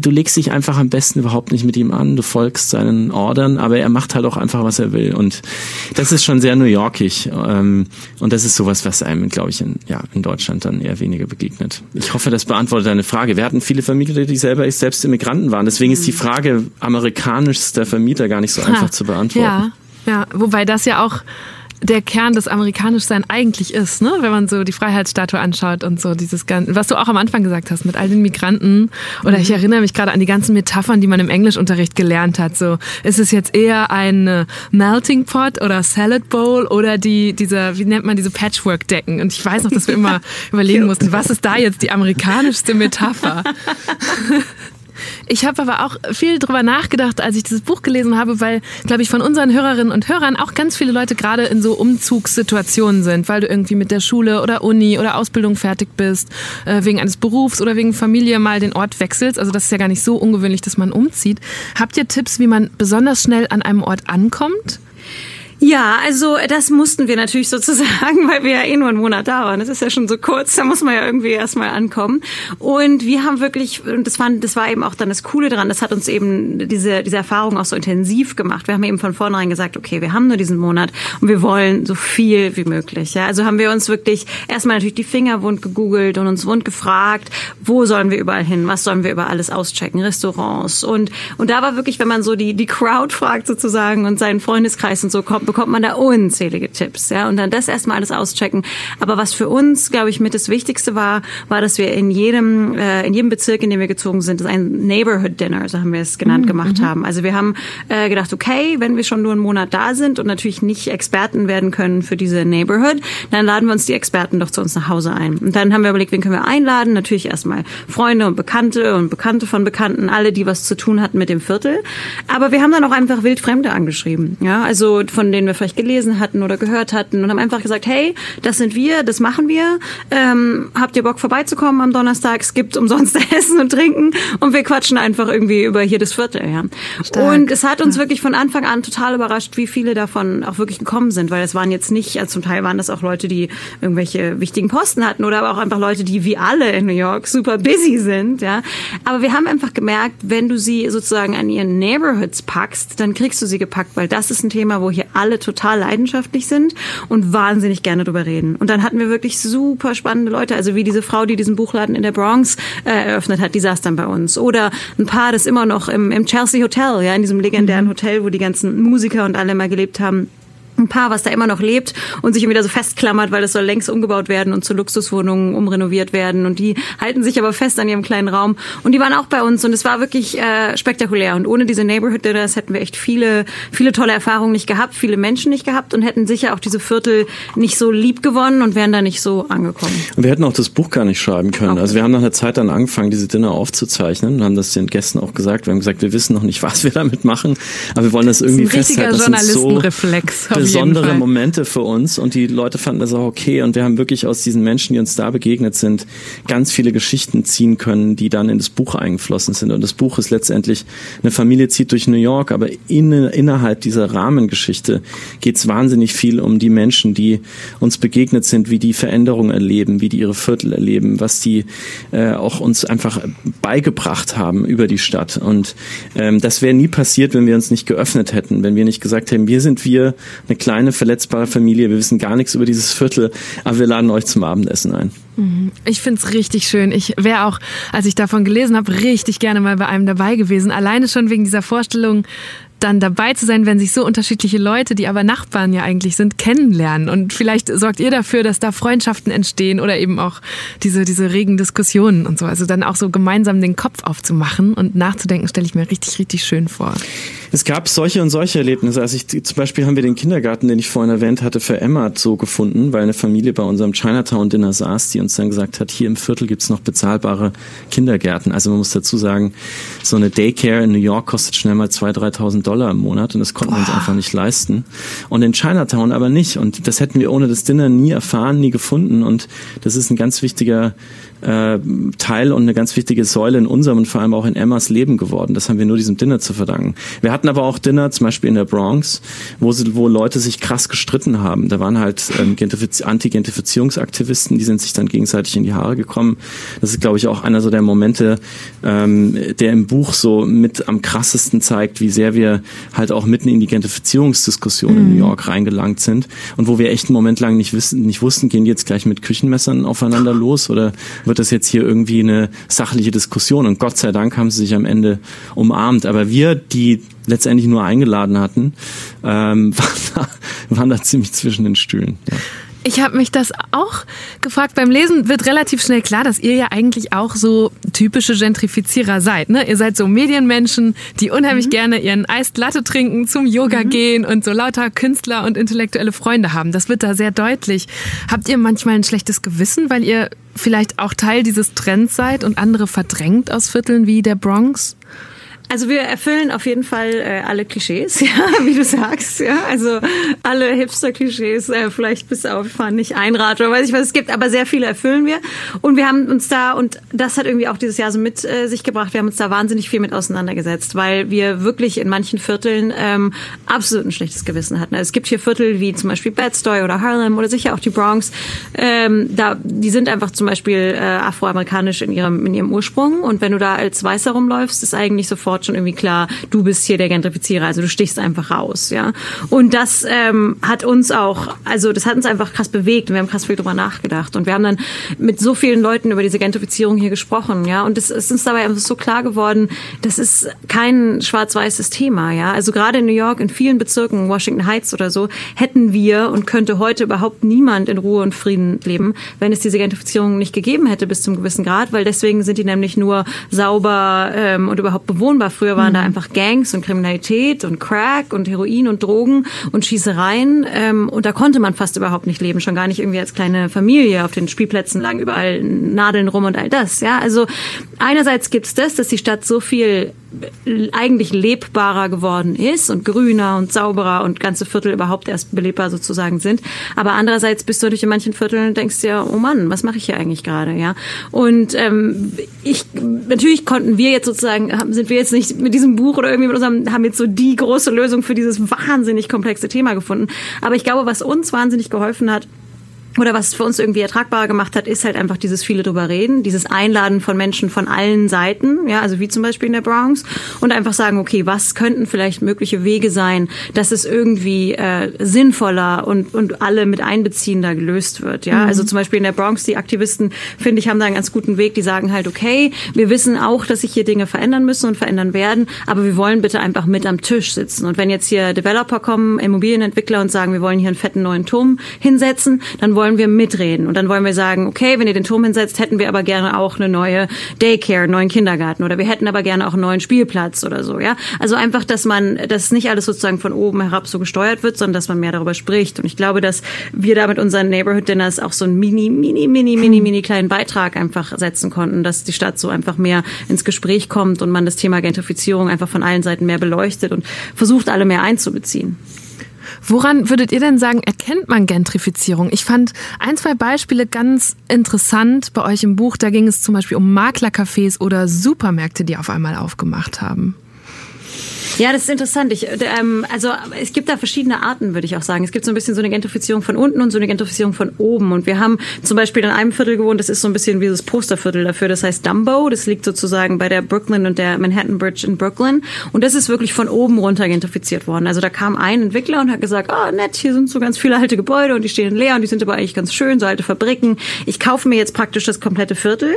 du legst dich einfach am besten überhaupt nicht mit ihm an, du folgst seinen Ordern, aber er macht halt auch einfach, was er will. Und das ist schon sehr New Yorkig. Ähm, und das ist sowas, was einem, glaube ich, in, ja, in Deutschland dann eher weniger begegnet. Ich hoffe, das beantwortet deine Frage. Wir hatten viele Vermieter, die selber selbst Immigranten waren. Deswegen ist die mhm. Frage amerikanischster Vermieter gar nicht so einfach ha, zu beantworten. Ja, ja, wobei das ja auch der Kern des Amerikanischsein eigentlich ist, ne? wenn man so die Freiheitsstatue anschaut und so dieses ganze, was du auch am Anfang gesagt hast mit all den Migranten. Oder ich mhm. erinnere mich gerade an die ganzen Metaphern, die man im Englischunterricht gelernt hat. So, ist es jetzt eher ein äh, Melting Pot oder Salad Bowl oder die, dieser, wie nennt man diese Patchwork-Decken? Und ich weiß noch, dass wir immer überlegen mussten, was ist da jetzt die amerikanischste Metapher? Ich habe aber auch viel drüber nachgedacht, als ich dieses Buch gelesen habe, weil, glaube ich, von unseren Hörerinnen und Hörern auch ganz viele Leute gerade in so Umzugssituationen sind, weil du irgendwie mit der Schule oder Uni oder Ausbildung fertig bist, äh, wegen eines Berufs oder wegen Familie mal den Ort wechselst. Also das ist ja gar nicht so ungewöhnlich, dass man umzieht. Habt ihr Tipps, wie man besonders schnell an einem Ort ankommt? Ja, also das mussten wir natürlich sozusagen, weil wir ja eh nur einen Monat da waren. Das ist ja schon so kurz, da muss man ja irgendwie erstmal ankommen. Und wir haben wirklich, und das war, das war eben auch dann das Coole dran, das hat uns eben diese, diese Erfahrung auch so intensiv gemacht. Wir haben eben von vornherein gesagt, okay, wir haben nur diesen Monat und wir wollen so viel wie möglich. Ja? Also haben wir uns wirklich erstmal natürlich die Finger wund gegoogelt und uns wund gefragt, wo sollen wir überall hin, was sollen wir über alles auschecken, Restaurants. Und, und da war wirklich, wenn man so die, die Crowd fragt sozusagen und seinen Freundeskreis und so kommt, bekommt man da unzählige Tipps, ja, und dann das erstmal alles auschecken. Aber was für uns, glaube ich, mit das Wichtigste war, war, dass wir in jedem, äh, in jedem Bezirk, in dem wir gezogen sind, ein Neighborhood Dinner, so haben wir es genannt, mhm. gemacht mhm. haben. Also wir haben äh, gedacht, okay, wenn wir schon nur einen Monat da sind und natürlich nicht Experten werden können für diese Neighborhood, dann laden wir uns die Experten doch zu uns nach Hause ein. Und dann haben wir überlegt, wen können wir einladen? Natürlich erstmal Freunde und Bekannte und Bekannte von Bekannten, alle, die was zu tun hatten mit dem Viertel. Aber wir haben dann auch einfach Wildfremde angeschrieben. Ja, also von den wir vielleicht gelesen hatten oder gehört hatten und haben einfach gesagt, hey, das sind wir, das machen wir. Ähm, habt ihr Bock vorbeizukommen am Donnerstag? Es gibt umsonst Essen und Trinken und wir quatschen einfach irgendwie über hier das Viertel. Ja. Und es hat uns wirklich von Anfang an total überrascht, wie viele davon auch wirklich gekommen sind, weil es waren jetzt nicht, also zum Teil waren das auch Leute, die irgendwelche wichtigen Posten hatten oder aber auch einfach Leute, die wie alle in New York super busy sind. Ja. Aber wir haben einfach gemerkt, wenn du sie sozusagen an ihren Neighborhoods packst, dann kriegst du sie gepackt, weil das ist ein Thema, wo hier alle alle total leidenschaftlich sind und wahnsinnig gerne drüber reden. Und dann hatten wir wirklich super spannende Leute, also wie diese Frau, die diesen Buchladen in der Bronx äh, eröffnet hat, die saß dann bei uns. Oder ein Paar, das immer noch im, im Chelsea Hotel, ja, in diesem legendären mhm. Hotel, wo die ganzen Musiker und alle mal gelebt haben ein Paar, was da immer noch lebt und sich wieder so festklammert, weil es soll längst umgebaut werden und zu Luxuswohnungen umrenoviert werden. Und die halten sich aber fest an ihrem kleinen Raum. Und die waren auch bei uns und es war wirklich äh, spektakulär. Und ohne diese Neighborhood Dinners hätten wir echt viele, viele tolle Erfahrungen nicht gehabt, viele Menschen nicht gehabt und hätten sicher auch diese Viertel nicht so lieb gewonnen und wären da nicht so angekommen. Und wir hätten auch das Buch gar nicht schreiben können. Okay. Also wir haben nach einer Zeit dann angefangen, diese Dinner aufzuzeichnen und haben das den Gästen auch gesagt. Wir haben gesagt, wir wissen noch nicht, was wir damit machen, aber wir wollen das irgendwie das ist ein festhalten. Journalistenreflex. So besondere Momente für uns und die Leute fanden das auch okay und wir haben wirklich aus diesen Menschen, die uns da begegnet sind, ganz viele Geschichten ziehen können, die dann in das Buch eingeflossen sind. Und das Buch ist letztendlich eine Familie zieht durch New York, aber in, innerhalb dieser Rahmengeschichte geht es wahnsinnig viel um die Menschen, die uns begegnet sind, wie die Veränderungen erleben, wie die ihre Viertel erleben, was die äh, auch uns einfach beigebracht haben über die Stadt. Und ähm, das wäre nie passiert, wenn wir uns nicht geöffnet hätten, wenn wir nicht gesagt hätten, wir sind wir, eine kleine verletzbare Familie. Wir wissen gar nichts über dieses Viertel, aber wir laden euch zum Abendessen ein. Mhm. Ich finde es richtig schön. Ich wäre auch, als ich davon gelesen habe, richtig gerne mal bei einem dabei gewesen. Alleine schon wegen dieser Vorstellung, dann dabei zu sein, wenn sich so unterschiedliche Leute, die aber Nachbarn ja eigentlich sind, kennenlernen. Und vielleicht sorgt ihr dafür, dass da Freundschaften entstehen oder eben auch diese, diese regen Diskussionen und so. Also dann auch so gemeinsam den Kopf aufzumachen und nachzudenken, stelle ich mir richtig, richtig schön vor. Es gab solche und solche Erlebnisse. Also ich, zum Beispiel haben wir den Kindergarten, den ich vorhin erwähnt hatte, für Emma so gefunden, weil eine Familie bei unserem Chinatown-Dinner saß, die uns dann gesagt hat, hier im Viertel gibt's noch bezahlbare Kindergärten. Also man muss dazu sagen, so eine Daycare in New York kostet schnell mal 2.000, 3.000 Dollar im Monat und das konnten Boah. wir uns einfach nicht leisten. Und in Chinatown aber nicht. Und das hätten wir ohne das Dinner nie erfahren, nie gefunden. Und das ist ein ganz wichtiger äh, Teil und eine ganz wichtige Säule in unserem und vor allem auch in Emmas Leben geworden. Das haben wir nur diesem Dinner zu verdanken. Wir hatten aber auch Dinner, zum Beispiel in der Bronx, wo, sie, wo Leute sich krass gestritten haben. Da waren halt ähm, Anti-Gentrifizierungsaktivisten, die sind sich dann gegenseitig in die Haare gekommen. Das ist, glaube ich, auch einer so der Momente, ähm, der im Buch so mit am krassesten zeigt, wie sehr wir halt auch mitten in die Gentrifizierungsdiskussion mhm. in New mhm. York reingelangt sind und wo wir echt einen Moment lang nicht wissen, nicht wussten, gehen die jetzt gleich mit Küchenmessern aufeinander los oder wird das jetzt hier irgendwie eine sachliche Diskussion. Und Gott sei Dank haben sie sich am Ende umarmt. Aber wir, die letztendlich nur eingeladen hatten, ähm, waren, da, waren da ziemlich zwischen den Stühlen. Ja. Ich habe mich das auch gefragt. Beim Lesen wird relativ schnell klar, dass ihr ja eigentlich auch so typische Gentrifizierer seid. Ne? Ihr seid so Medienmenschen, die unheimlich mhm. gerne ihren Eist Latte trinken, zum Yoga mhm. gehen und so lauter Künstler und intellektuelle Freunde haben. Das wird da sehr deutlich. Habt ihr manchmal ein schlechtes Gewissen, weil ihr vielleicht auch Teil dieses Trends seid und andere verdrängt aus Vierteln wie der Bronx? Also wir erfüllen auf jeden Fall äh, alle Klischees, ja, wie du sagst, ja. Also alle Hipster-Klischees, äh, vielleicht bis auf fahren nicht Einrad oder weiß ich was es gibt, aber sehr viele erfüllen wir. Und wir haben uns da, und das hat irgendwie auch dieses Jahr so mit äh, sich gebracht, wir haben uns da wahnsinnig viel mit auseinandergesetzt, weil wir wirklich in manchen Vierteln ähm, absolut ein schlechtes Gewissen hatten. Also es gibt hier Viertel wie zum Beispiel Bed-Stuy oder Harlem oder sicher auch die Bronx. Ähm, da, die sind einfach zum Beispiel äh, afroamerikanisch in ihrem, in ihrem Ursprung. Und wenn du da als Weißer rumläufst, ist eigentlich sofort schon irgendwie klar, du bist hier der Gentrifizierer. Also du stichst einfach raus, ja. Und das ähm, hat uns auch, also das hat uns einfach krass bewegt und wir haben krass viel drüber nachgedacht. Und wir haben dann mit so vielen Leuten über diese Gentrifizierung hier gesprochen, ja. Und es ist uns dabei einfach so klar geworden, das ist kein schwarz-weißes Thema, ja. Also gerade in New York, in vielen Bezirken, Washington Heights oder so, hätten wir und könnte heute überhaupt niemand in Ruhe und Frieden leben, wenn es diese Gentrifizierung nicht gegeben hätte bis zum gewissen Grad, weil deswegen sind die nämlich nur sauber ähm, und überhaupt bewohnbar. Früher waren mhm. da einfach Gangs und Kriminalität und Crack und Heroin und Drogen und Schießereien ähm, und da konnte man fast überhaupt nicht leben, schon gar nicht irgendwie als kleine Familie. Auf den Spielplätzen lagen überall Nadeln rum und all das. Ja, also einerseits gibt's das, dass die Stadt so viel eigentlich lebbarer geworden ist und grüner und sauberer und ganze Viertel überhaupt erst belebbar sozusagen sind. Aber andererseits bist du natürlich in manchen Vierteln und denkst dir, oh Mann, was mache ich hier eigentlich gerade, ja? Und ähm, ich natürlich konnten wir jetzt sozusagen sind wir jetzt nicht mit diesem Buch oder irgendwie mit unserem haben jetzt so die große Lösung für dieses wahnsinnig komplexe Thema gefunden. Aber ich glaube, was uns wahnsinnig geholfen hat, oder was für uns irgendwie ertragbarer gemacht hat, ist halt einfach dieses viele drüber reden, dieses Einladen von Menschen von allen Seiten, ja, also wie zum Beispiel in der Bronx und einfach sagen, okay, was könnten vielleicht mögliche Wege sein, dass es irgendwie äh, sinnvoller und und alle mit einbeziehender gelöst wird, ja, mhm. also zum Beispiel in der Bronx die Aktivisten finde ich haben da einen ganz guten Weg, die sagen halt, okay, wir wissen auch, dass sich hier Dinge verändern müssen und verändern werden, aber wir wollen bitte einfach mit am Tisch sitzen. Und wenn jetzt hier Developer kommen, Immobilienentwickler und sagen, wir wollen hier einen fetten neuen Turm hinsetzen, dann wollen wollen wir mitreden. Und dann wollen wir sagen, okay, wenn ihr den Turm hinsetzt, hätten wir aber gerne auch eine neue Daycare, einen neuen Kindergarten oder wir hätten aber gerne auch einen neuen Spielplatz oder so, ja. Also einfach, dass man, dass nicht alles sozusagen von oben herab so gesteuert wird, sondern dass man mehr darüber spricht. Und ich glaube, dass wir da mit unseren Neighborhood Dinners auch so einen mini, mini, mini, mini, mini kleinen Beitrag einfach setzen konnten, dass die Stadt so einfach mehr ins Gespräch kommt und man das Thema Gentrifizierung einfach von allen Seiten mehr beleuchtet und versucht, alle mehr einzubeziehen. Woran würdet ihr denn sagen, erkennt man Gentrifizierung? Ich fand ein, zwei Beispiele ganz interessant bei euch im Buch. Da ging es zum Beispiel um Maklercafés oder Supermärkte, die auf einmal aufgemacht haben. Ja, das ist interessant. Ich, ähm, also es gibt da verschiedene Arten, würde ich auch sagen. Es gibt so ein bisschen so eine Gentrifizierung von unten und so eine Gentrifizierung von oben. Und wir haben zum Beispiel in einem Viertel gewohnt, das ist so ein bisschen wie das Posterviertel dafür. Das heißt Dumbo. Das liegt sozusagen bei der Brooklyn und der Manhattan Bridge in Brooklyn. Und das ist wirklich von oben runter gentrifiziert worden. Also da kam ein Entwickler und hat gesagt, oh nett, hier sind so ganz viele alte Gebäude und die stehen leer und die sind aber eigentlich ganz schön, so alte Fabriken. Ich kaufe mir jetzt praktisch das komplette Viertel.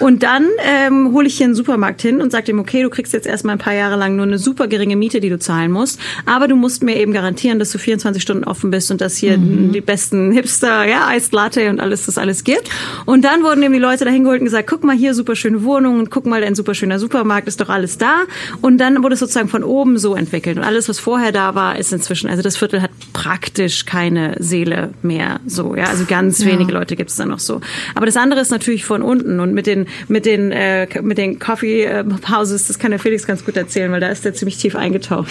Und dann ähm, hole ich hier einen Supermarkt hin und sage dem, okay, du kriegst jetzt erstmal ein paar Jahre lang nur eine super geringe Miete, die du zahlen musst. Aber du musst mir eben garantieren, dass du 24 Stunden offen bist und dass hier mhm. die besten Hipster, ja, Iced Latte und alles, das alles gibt. Und dann wurden eben die Leute dahin geholt und gesagt, guck mal hier, super schöne Wohnungen, guck mal, ein super schöner Supermarkt, ist doch alles da. Und dann wurde es sozusagen von oben so entwickelt. Und alles, was vorher da war, ist inzwischen, also das Viertel hat praktisch keine Seele mehr so, ja. Also ganz ja. wenige Leute gibt es da noch so. Aber das andere ist natürlich von unten und mit den, mit den, äh, mit den Coffee äh, Houses, das kann der Felix ganz gut erzählen, weil da ist der ziemlich tief eingetaucht.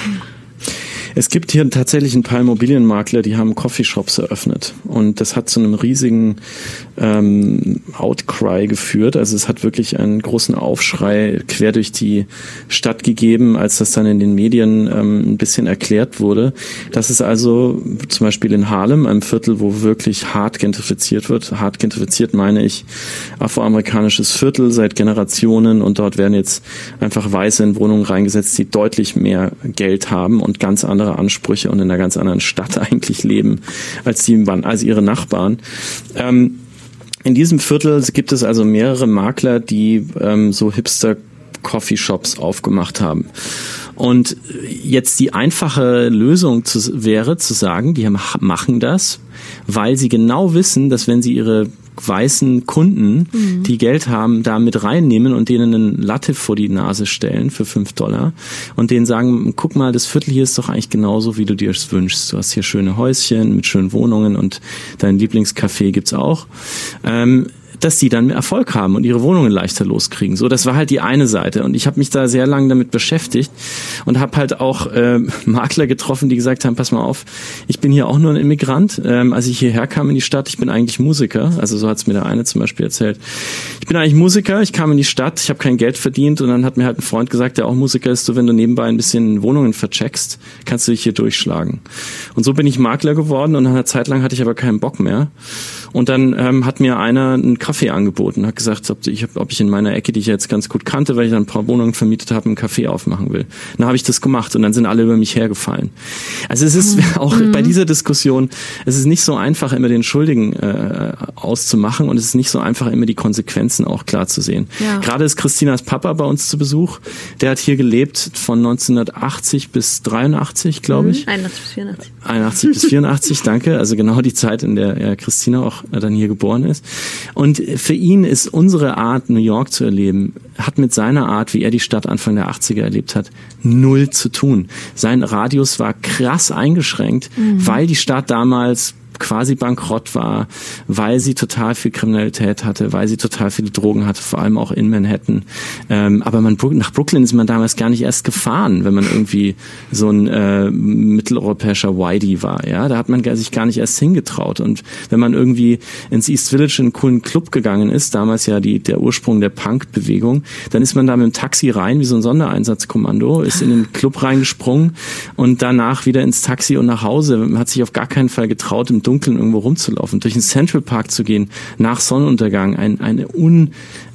Es gibt hier tatsächlich ein paar Immobilienmakler, die haben Coffeeshops eröffnet. Und das hat zu einem riesigen ähm, Outcry geführt. Also es hat wirklich einen großen Aufschrei quer durch die Stadt gegeben, als das dann in den Medien ähm, ein bisschen erklärt wurde. Das ist also zum Beispiel in Harlem, einem Viertel, wo wirklich hart gentrifiziert wird. Hart gentrifiziert meine ich afroamerikanisches Viertel seit Generationen und dort werden jetzt einfach Weiße in Wohnungen reingesetzt, die deutlich mehr Geld haben und ganz andere andere Ansprüche und in einer ganz anderen Stadt eigentlich leben als die als ihre Nachbarn. Ähm, in diesem Viertel gibt es also mehrere Makler, die ähm, so Hipster Coffeeshops aufgemacht haben. Und jetzt die einfache Lösung zu, wäre zu sagen, die machen das, weil sie genau wissen, dass wenn sie ihre weißen Kunden, mhm. die Geld haben, da mit reinnehmen und denen einen Latte vor die Nase stellen für fünf Dollar und denen sagen, guck mal, das Viertel hier ist doch eigentlich genauso, wie du dir es wünschst. Du hast hier schöne Häuschen mit schönen Wohnungen und dein Lieblingscafé gibt's auch. Ähm, dass die dann Erfolg haben und ihre Wohnungen leichter loskriegen. So, das war halt die eine Seite. Und ich habe mich da sehr lange damit beschäftigt und habe halt auch äh, Makler getroffen, die gesagt haben, pass mal auf, ich bin hier auch nur ein Immigrant. Ähm, als ich hierher kam in die Stadt, ich bin eigentlich Musiker. Also so hat es mir der eine zum Beispiel erzählt. Ich bin eigentlich Musiker, ich kam in die Stadt, ich habe kein Geld verdient und dann hat mir halt ein Freund gesagt, der auch Musiker ist, so wenn du nebenbei ein bisschen Wohnungen vercheckst, kannst du dich hier durchschlagen. Und so bin ich Makler geworden und nach einer Zeit lang hatte ich aber keinen Bock mehr. Und dann ähm, hat mir einer einen Kaffee angeboten, hat gesagt, ob ich, ob ich in meiner Ecke, die ich jetzt ganz gut kannte, weil ich dann ein paar Wohnungen vermietet habe, einen Kaffee aufmachen will. Dann habe ich das gemacht und dann sind alle über mich hergefallen. Also es ist mhm. auch mhm. bei dieser Diskussion, es ist nicht so einfach, immer den Schuldigen äh, auszumachen und es ist nicht so einfach, immer die Konsequenzen auch klar zu sehen. Ja. Gerade ist Christinas Papa bei uns zu Besuch. Der hat hier gelebt von 1980 bis 83, glaube ich. 81 bis 84. 81 bis 84, danke. Also genau die Zeit, in der ja, Christina auch dann hier geboren ist. Und für ihn ist unsere Art, New York zu erleben, hat mit seiner Art, wie er die Stadt Anfang der 80er erlebt hat, null zu tun. Sein Radius war krass eingeschränkt, mhm. weil die Stadt damals quasi bankrott war, weil sie total viel Kriminalität hatte, weil sie total viele Drogen hatte, vor allem auch in Manhattan. Ähm, aber man, nach Brooklyn ist man damals gar nicht erst gefahren, wenn man irgendwie so ein äh, mitteleuropäischer Whitey war. Ja, da hat man sich gar nicht erst hingetraut. Und wenn man irgendwie ins East Village in einen coolen Club gegangen ist, damals ja die, der Ursprung der Punk-Bewegung, dann ist man da mit dem Taxi rein, wie so ein Sondereinsatzkommando, ist in den Club reingesprungen und danach wieder ins Taxi und nach Hause. Man hat sich auf gar keinen Fall getraut, im Dunkeln irgendwo rumzulaufen, durch den Central Park zu gehen, nach Sonnenuntergang, ein, eine un,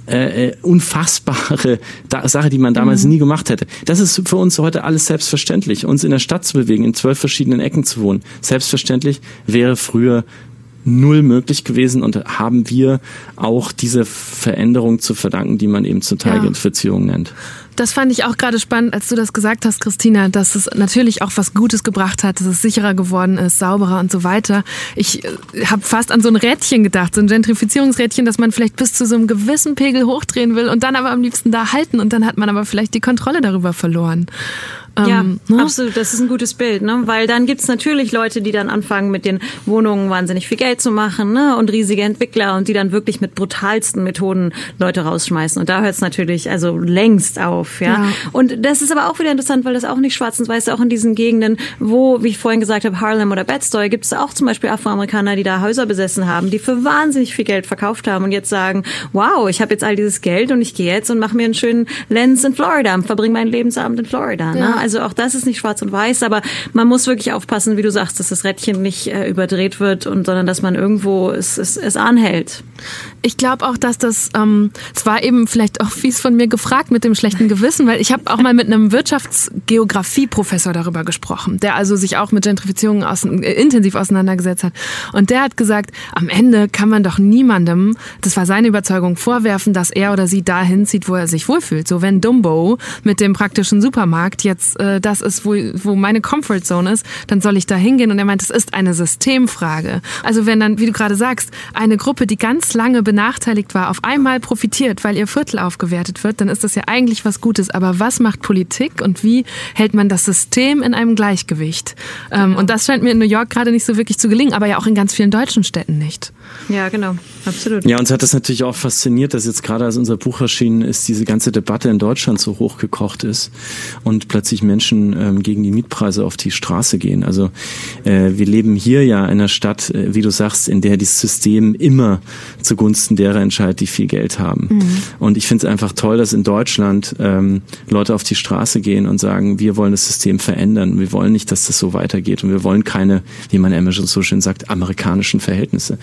äh, äh, unfassbare da Sache, die man damals mhm. nie gemacht hätte. Das ist für uns heute alles selbstverständlich. Uns in der Stadt zu bewegen, in zwölf verschiedenen Ecken zu wohnen, selbstverständlich wäre früher null möglich gewesen und haben wir auch diese Veränderung zu verdanken, die man eben zur Teilgentrifizierung ja. nennt. Das fand ich auch gerade spannend, als du das gesagt hast, Christina, dass es natürlich auch was Gutes gebracht hat, dass es sicherer geworden ist, sauberer und so weiter. Ich äh, habe fast an so ein Rädchen gedacht, so ein Gentrifizierungsrädchen, das man vielleicht bis zu so einem gewissen Pegel hochdrehen will und dann aber am liebsten da halten und dann hat man aber vielleicht die Kontrolle darüber verloren. Ähm, ja, ne? absolut. Das ist ein gutes Bild, ne? Weil dann gibt's natürlich Leute, die dann anfangen, mit den Wohnungen wahnsinnig viel Geld zu machen, ne? Und riesige Entwickler und die dann wirklich mit brutalsten Methoden Leute rausschmeißen. Und da hört's natürlich also längst auf, ja? ja. Und das ist aber auch wieder interessant, weil das auch nicht schwarz und weiß auch in diesen Gegenden, wo, wie ich vorhin gesagt habe, Harlem oder Bed-Stuy, gibt's auch zum Beispiel Afroamerikaner, die da Häuser besessen haben, die für wahnsinnig viel Geld verkauft haben und jetzt sagen, wow, ich habe jetzt all dieses Geld und ich gehe jetzt und mache mir einen schönen Lens in Florida und verbringe meinen Lebensabend in Florida. Ne? Also auch das ist nicht schwarz und weiß, aber man muss wirklich aufpassen, wie du sagst, dass das Rädchen nicht äh, überdreht wird und sondern dass man irgendwo es, es, es anhält. Ich glaube auch, dass das, ähm, es war eben vielleicht auch fies von mir gefragt mit dem schlechten Gewissen, weil ich habe auch mal mit einem Wirtschaftsgeografie-Professor darüber gesprochen, der also sich auch mit Gentrifizierung aus, äh, intensiv auseinandergesetzt hat. Und der hat gesagt, am Ende kann man doch niemandem, das war seine Überzeugung, vorwerfen, dass er oder sie dahin zieht, wo er sich wohlfühlt. So wenn Dumbo mit dem praktischen Supermarkt jetzt äh, das ist, wo, wo meine Comfortzone ist, dann soll ich da hingehen. Und er meint, es ist eine Systemfrage. Also wenn dann, wie du gerade sagst, eine Gruppe, die ganz lange benachteiligt war, auf einmal profitiert, weil ihr Viertel aufgewertet wird, dann ist das ja eigentlich was Gutes. Aber was macht Politik und wie hält man das System in einem Gleichgewicht? Ähm, genau. und das scheint mir in New York gerade nicht so wirklich zu gelingen, aber ja auch in ganz vielen deutschen Städten nicht. Ja, genau, absolut. Ja, uns hat das natürlich auch fasziniert, dass jetzt gerade als unser Buch erschienen ist, diese ganze Debatte in Deutschland so hochgekocht ist und plötzlich Menschen ähm, gegen die Mietpreise auf die Straße gehen. Also äh, wir leben hier ja in einer Stadt, äh, wie du sagst, in der das System immer zugunsten derer entscheidet, die viel Geld haben. Mhm. Und ich finde es einfach toll, dass in Deutschland ähm, Leute auf die Straße gehen und sagen, wir wollen das System verändern. Wir wollen nicht, dass das so weitergeht und wir wollen keine, wie man immer so schön sagt, amerikanischen Verhältnisse.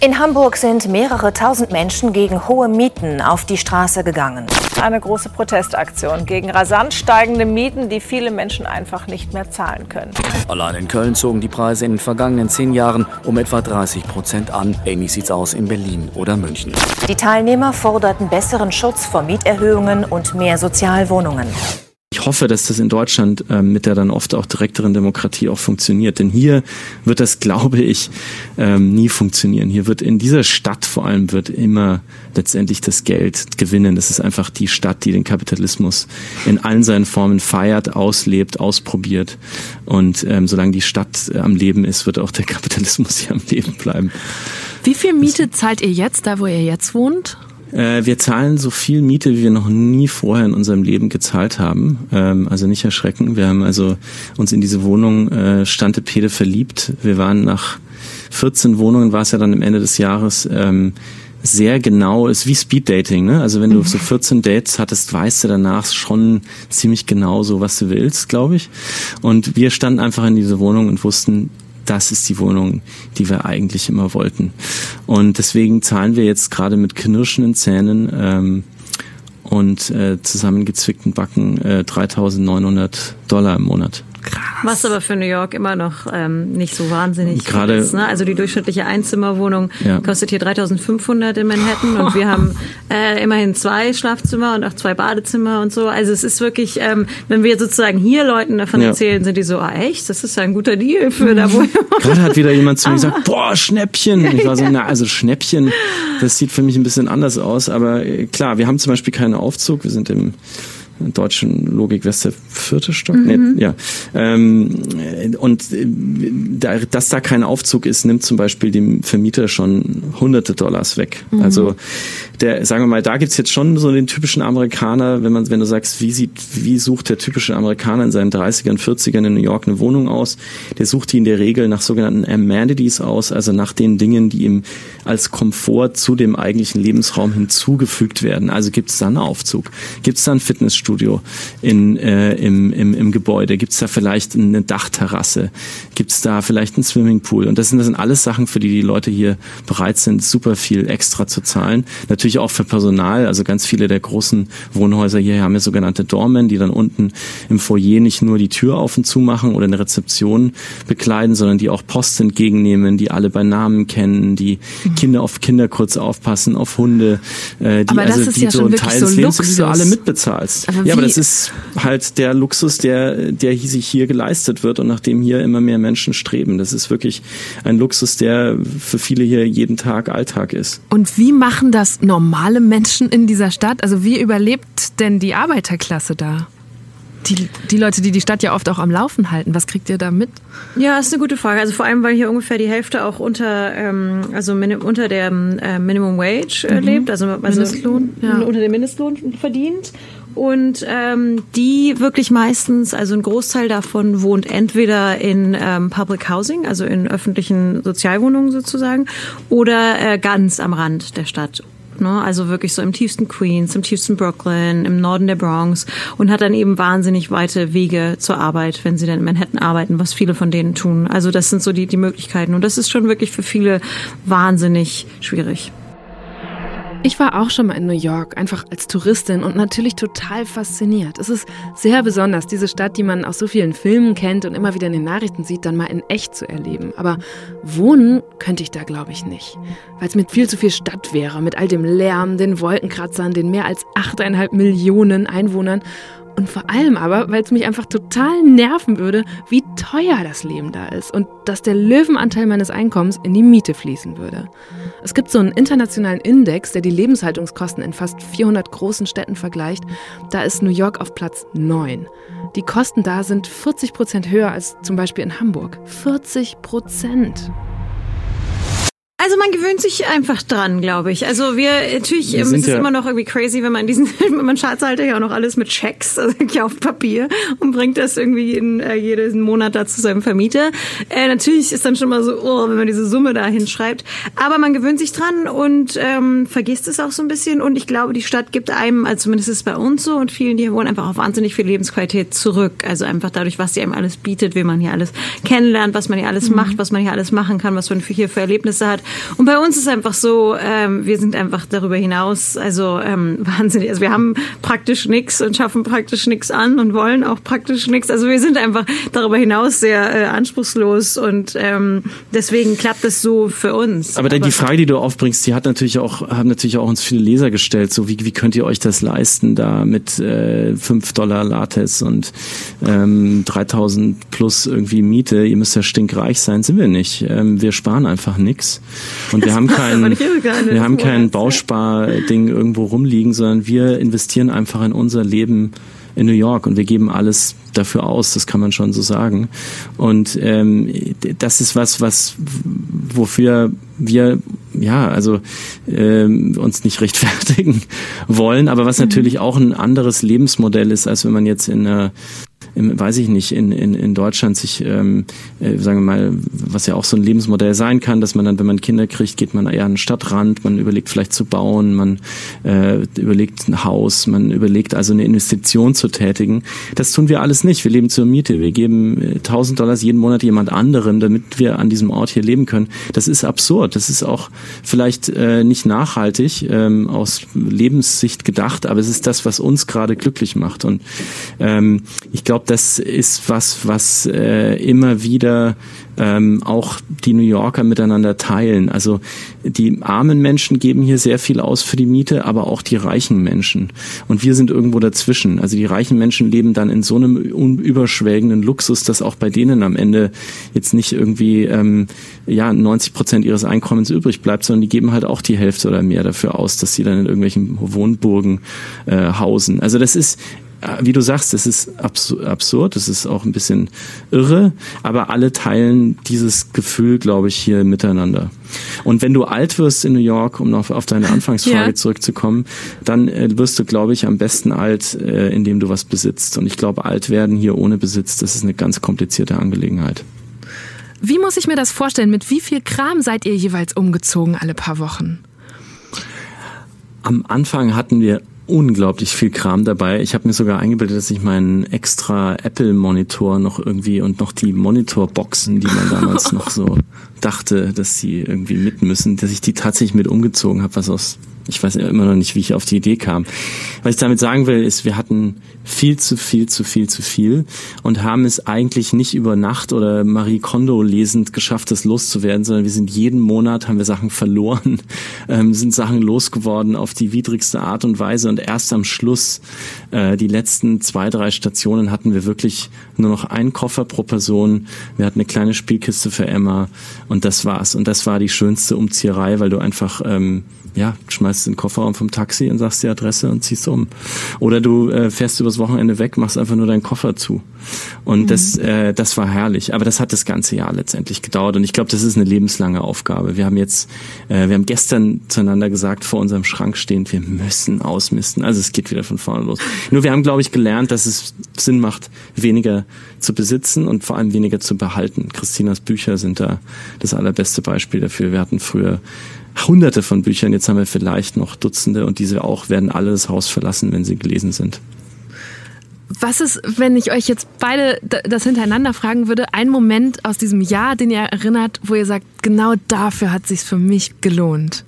In Hamburg sind mehrere tausend Menschen gegen hohe Mieten auf die Straße gegangen. Eine große Protestaktion gegen rasant steigende Mieten, die viele Menschen einfach nicht mehr zahlen können. Allein in Köln zogen die Preise in den vergangenen zehn Jahren um etwa 30 Prozent an. Ähnlich sieht's aus in Berlin oder München. Die Teilnehmer forderten besseren Schutz vor Mieterhöhungen und mehr Sozialwohnungen. Ich hoffe, dass das in Deutschland äh, mit der dann oft auch direkteren Demokratie auch funktioniert. Denn hier wird das, glaube ich, ähm, nie funktionieren. Hier wird in dieser Stadt vor allem wird immer letztendlich das Geld gewinnen. Das ist einfach die Stadt, die den Kapitalismus in allen seinen Formen feiert, auslebt, ausprobiert. Und ähm, solange die Stadt äh, am Leben ist, wird auch der Kapitalismus hier am Leben bleiben. Wie viel Miete zahlt ihr jetzt, da wo ihr jetzt wohnt? Äh, wir zahlen so viel Miete, wie wir noch nie vorher in unserem Leben gezahlt haben. Ähm, also nicht erschrecken. Wir haben also uns in diese Wohnung äh, Stantepede verliebt. Wir waren nach 14 Wohnungen, war es ja dann am Ende des Jahres, ähm, sehr genau, ist wie Speeddating, ne? Also wenn du so 14 Dates hattest, weißt du danach schon ziemlich genau so, was du willst, glaube ich. Und wir standen einfach in diese Wohnung und wussten, das ist die Wohnung, die wir eigentlich immer wollten. Und deswegen zahlen wir jetzt gerade mit knirschenden Zähnen ähm, und äh, zusammengezwickten Backen äh, 3.900 Dollar im Monat. Was aber für New York immer noch ähm, nicht so wahnsinnig Gerade, ist. Ne? Also die durchschnittliche Einzimmerwohnung ja. kostet hier 3.500 in Manhattan und wir haben äh, immerhin zwei Schlafzimmer und auch zwei Badezimmer und so. Also es ist wirklich, ähm, wenn wir sozusagen hier Leuten davon ja. erzählen, sind die so, ah echt, das ist ja ein guter Deal für da wo Gerade hat wieder jemand zu mir gesagt, boah, Schnäppchen. Ich war so, na, also Schnäppchen, das sieht für mich ein bisschen anders aus. Aber äh, klar, wir haben zum Beispiel keinen Aufzug. Wir sind im deutschen Logik wäre der vierte Stock. Mhm. Nee, ja. Ähm, und äh, da, dass da kein Aufzug ist, nimmt zum Beispiel dem Vermieter schon hunderte Dollars weg. Mhm. Also der, sagen wir mal, da gibt's jetzt schon so den typischen Amerikaner, wenn man, wenn du sagst, wie sieht, wie sucht der typische Amerikaner in seinen 30ern, 40ern in New York eine Wohnung aus? Der sucht die in der Regel nach sogenannten Amenities aus, also nach den Dingen, die ihm als Komfort zu dem eigentlichen Lebensraum hinzugefügt werden. Also gibt's da einen Aufzug? Gibt's da ein Fitnessstudio in, äh, im, im, im Gebäude? Gibt's da vielleicht eine Dachterrasse? Gibt's da vielleicht einen Swimmingpool? Und das sind, das sind alles Sachen, für die die Leute hier bereit sind, super viel extra zu zahlen. Natürlich auch für Personal. Also ganz viele der großen Wohnhäuser hier haben ja sogenannte Doormen, die dann unten im Foyer nicht nur die Tür auf und zu machen oder eine Rezeption bekleiden, sondern die auch Post entgegennehmen, die alle bei Namen kennen, die mhm. Kinder auf Kinder kurz aufpassen, auf Hunde, äh, die also die ja so Teil des Lebens die du alle mitbezahlst. Aber ja, aber das ist halt der Luxus, der der sich hier geleistet wird und nach dem hier immer mehr Menschen streben. Das ist wirklich ein Luxus, der für viele hier jeden Tag Alltag ist. Und wie machen das normale Menschen in dieser Stadt? Also wie überlebt denn die Arbeiterklasse da? Die, die Leute, die die Stadt ja oft auch am Laufen halten, was kriegt ihr da mit? Ja, ist eine gute Frage. Also vor allem, weil hier ungefähr die Hälfte auch unter, ähm, also unter der äh, Minimum Wage äh, mhm. lebt, also, also Mindestlohn, ja. unter dem Mindestlohn verdient und ähm, die wirklich meistens, also ein Großteil davon wohnt entweder in ähm, Public Housing, also in öffentlichen Sozialwohnungen sozusagen, oder äh, ganz am Rand der Stadt ne? Also wirklich so im tiefsten Queens, im tiefsten Brooklyn, im Norden der Bronx und hat dann eben wahnsinnig weite Wege zur Arbeit, wenn sie dann in Manhattan arbeiten, was viele von denen tun. Also das sind so die, die Möglichkeiten und das ist schon wirklich für viele wahnsinnig schwierig. Ich war auch schon mal in New York, einfach als Touristin und natürlich total fasziniert. Es ist sehr besonders, diese Stadt, die man aus so vielen Filmen kennt und immer wieder in den Nachrichten sieht, dann mal in echt zu erleben. Aber wohnen könnte ich da, glaube ich, nicht, weil es mit viel zu viel Stadt wäre, mit all dem Lärm, den Wolkenkratzern, den mehr als 8,5 Millionen Einwohnern und vor allem aber, weil es mich einfach total nerven würde, wie teuer das Leben da ist und dass der Löwenanteil meines Einkommens in die Miete fließen würde. Es gibt so einen internationalen Index, der die Lebenshaltungskosten in fast 400 großen Städten vergleicht. Da ist New York auf Platz 9. Die Kosten da sind 40 Prozent höher als zum Beispiel in Hamburg. 40 Prozent. Also man gewöhnt sich einfach dran, glaube ich. Also wir natürlich wir ähm, es ist ja immer noch irgendwie crazy, wenn man diesen man Schatzhalter ja auch noch alles mit Checks also auf Papier und bringt das irgendwie in, äh, jeden Monat da zu seinem Vermieter. Äh, natürlich ist dann schon mal so, oh, wenn man diese Summe da hinschreibt. Aber man gewöhnt sich dran und ähm, vergisst es auch so ein bisschen. Und ich glaube, die Stadt gibt einem, also zumindest ist es bei uns so und vielen, die hier wohnen, einfach auch wahnsinnig viel Lebensqualität zurück. Also einfach dadurch, was sie einem alles bietet, wie man hier alles kennenlernt, was man hier alles mhm. macht, was man hier alles machen kann, was man hier für Erlebnisse hat. Und bei uns ist einfach so, ähm, wir sind einfach darüber hinaus, also ähm, wahnsinnig. Also wir haben praktisch nichts und schaffen praktisch nichts an und wollen auch praktisch nichts. Also wir sind einfach darüber hinaus sehr äh, anspruchslos und ähm, deswegen klappt es so für uns. Aber, Aber die Frage, die du aufbringst, die hat natürlich auch, haben natürlich auch uns viele Leser gestellt. So, wie, wie könnt ihr euch das leisten, da mit äh, 5 Dollar Lattes und ähm, 3000 plus irgendwie Miete? Ihr müsst ja stinkreich sein, sind wir nicht. Ähm, wir sparen einfach nichts. Und wir haben kein, wir haben kein Bausparding irgendwo rumliegen, sondern wir investieren einfach in unser Leben in New York und wir geben alles dafür aus, das kann man schon so sagen. Und ähm, das ist was, was wofür wir ja also ähm, uns nicht rechtfertigen wollen, aber was mhm. natürlich auch ein anderes Lebensmodell ist, als wenn man jetzt in einer im, weiß ich nicht, in, in, in Deutschland sich, ähm, äh, sagen wir mal, was ja auch so ein Lebensmodell sein kann, dass man dann, wenn man Kinder kriegt, geht man eher an den Stadtrand, man überlegt vielleicht zu bauen, man äh, überlegt ein Haus, man überlegt also eine Investition zu tätigen. Das tun wir alles nicht. Wir leben zur Miete. Wir geben äh, 1000 Dollars jeden Monat jemand anderem, damit wir an diesem Ort hier leben können. Das ist absurd. Das ist auch vielleicht äh, nicht nachhaltig ähm, aus Lebenssicht gedacht, aber es ist das, was uns gerade glücklich macht. Und ähm, ich glaube, das ist was, was äh, immer wieder ähm, auch die New Yorker miteinander teilen. Also die armen Menschen geben hier sehr viel aus für die Miete, aber auch die reichen Menschen. Und wir sind irgendwo dazwischen. Also die reichen Menschen leben dann in so einem überschwägenden Luxus, dass auch bei denen am Ende jetzt nicht irgendwie ähm, ja 90 Prozent ihres Einkommens übrig bleibt, sondern die geben halt auch die Hälfte oder mehr dafür aus, dass sie dann in irgendwelchen Wohnburgen äh, hausen. Also das ist wie du sagst, es ist absurd, es ist auch ein bisschen irre, aber alle teilen dieses Gefühl, glaube ich, hier miteinander. Und wenn du alt wirst in New York, um noch auf deine Anfangsfrage ja. zurückzukommen, dann äh, wirst du, glaube ich, am besten alt, äh, indem du was besitzt. Und ich glaube, alt werden hier ohne Besitz, das ist eine ganz komplizierte Angelegenheit. Wie muss ich mir das vorstellen? Mit wie viel Kram seid ihr jeweils umgezogen alle paar Wochen? Am Anfang hatten wir unglaublich viel Kram dabei. Ich habe mir sogar eingebildet, dass ich meinen extra Apple-Monitor noch irgendwie und noch die Monitorboxen, die man damals noch so dachte, dass sie irgendwie mit müssen, dass ich die tatsächlich mit umgezogen habe, was aus ich weiß immer noch nicht, wie ich auf die Idee kam. Was ich damit sagen will, ist, wir hatten viel zu viel, zu viel, zu viel und haben es eigentlich nicht über Nacht oder Marie Kondo lesend geschafft, das loszuwerden, sondern wir sind jeden Monat, haben wir Sachen verloren, ähm, sind Sachen losgeworden auf die widrigste Art und Weise und erst am Schluss, äh, die letzten zwei, drei Stationen hatten wir wirklich nur noch einen Koffer pro Person. Wir hatten eine kleine Spielkiste für Emma und das war's. Und das war die schönste Umzieherei, weil du einfach ähm, ja, schmeißt den Kofferraum vom Taxi und sagst die Adresse und ziehst um. Oder du äh, fährst übers Wochenende weg, machst einfach nur deinen Koffer zu. Und mhm. das, äh, das war herrlich. Aber das hat das ganze Jahr letztendlich gedauert. Und ich glaube, das ist eine lebenslange Aufgabe. Wir haben jetzt, äh, wir haben gestern zueinander gesagt, vor unserem Schrank stehend, wir müssen ausmisten. Also es geht wieder von vorne los. Nur wir haben, glaube ich, gelernt, dass es Sinn macht, weniger zu besitzen und vor allem weniger zu behalten. Christinas Bücher sind da das allerbeste Beispiel dafür. Wir hatten früher hunderte von Büchern, jetzt haben wir vielleicht noch Dutzende und diese auch werden alle das Haus verlassen, wenn sie gelesen sind. Was ist, wenn ich euch jetzt beide das hintereinander fragen würde, ein Moment aus diesem Jahr, den ihr erinnert, wo ihr sagt, genau dafür hat sich für mich gelohnt?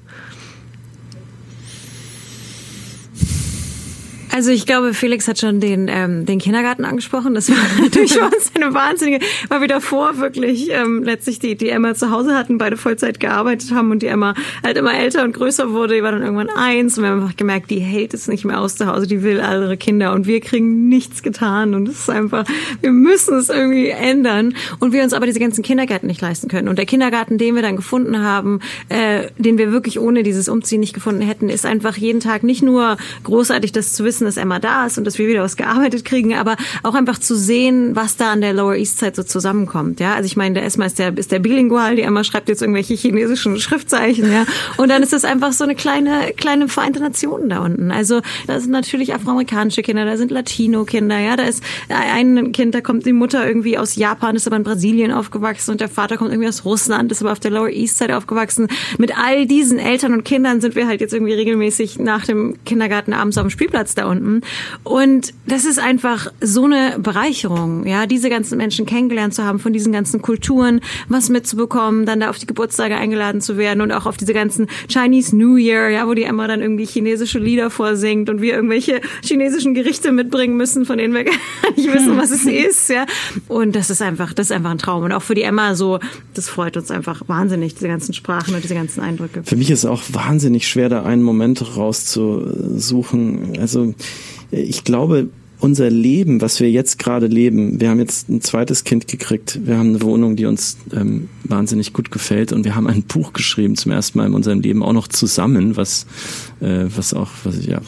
Also ich glaube, Felix hat schon den, ähm, den Kindergarten angesprochen. Das war natürlich für uns eine wahnsinnige, weil wir davor wirklich ähm, letztlich die, die Emma zu Hause hatten, beide Vollzeit gearbeitet haben und die Emma halt immer älter und größer wurde. Die war dann irgendwann eins und wir haben einfach gemerkt, die hält es nicht mehr aus zu Hause, die will alle ihre Kinder und wir kriegen nichts getan und es ist einfach, wir müssen es irgendwie ändern und wir uns aber diese ganzen Kindergärten nicht leisten können. Und der Kindergarten, den wir dann gefunden haben, äh, den wir wirklich ohne dieses Umziehen nicht gefunden hätten, ist einfach jeden Tag nicht nur großartig, das zu wissen, wissen, dass Emma da ist und dass wir wieder was gearbeitet kriegen, aber auch einfach zu sehen, was da an der Lower East Side so zusammenkommt. Ja, also ich meine, der Esma ist der, ist der bilingual, die Emma schreibt jetzt irgendwelche chinesischen Schriftzeichen, ja. Und dann ist es einfach so eine kleine, kleine Vereinte Nation da unten. Also da sind natürlich afroamerikanische Kinder, da sind Latino-Kinder, ja. Da ist ein Kind, da kommt die Mutter irgendwie aus Japan, ist aber in Brasilien aufgewachsen und der Vater kommt irgendwie aus Russland, ist aber auf der Lower East Side aufgewachsen. Mit all diesen Eltern und Kindern sind wir halt jetzt irgendwie regelmäßig nach dem Kindergarten abends auf dem Spielplatz da unten. Und das ist einfach so eine Bereicherung, ja, diese ganzen Menschen kennengelernt zu haben, von diesen ganzen Kulturen was mitzubekommen, dann da auf die Geburtstage eingeladen zu werden und auch auf diese ganzen Chinese New Year, ja, wo die Emma dann irgendwie chinesische Lieder vorsingt und wir irgendwelche chinesischen Gerichte mitbringen müssen, von denen wir gar nicht wissen, was es ist, ja. Und das ist einfach, das ist einfach ein Traum. Und auch für die Emma so, das freut uns einfach wahnsinnig, diese ganzen Sprachen und diese ganzen Eindrücke. Für mich ist auch wahnsinnig schwer, da einen Moment rauszusuchen. Also ich glaube, unser Leben, was wir jetzt gerade leben, wir haben jetzt ein zweites Kind gekriegt, wir haben eine Wohnung, die uns ähm, wahnsinnig gut gefällt und wir haben ein Buch geschrieben zum ersten Mal in unserem Leben auch noch zusammen, was äh, was auch was ja,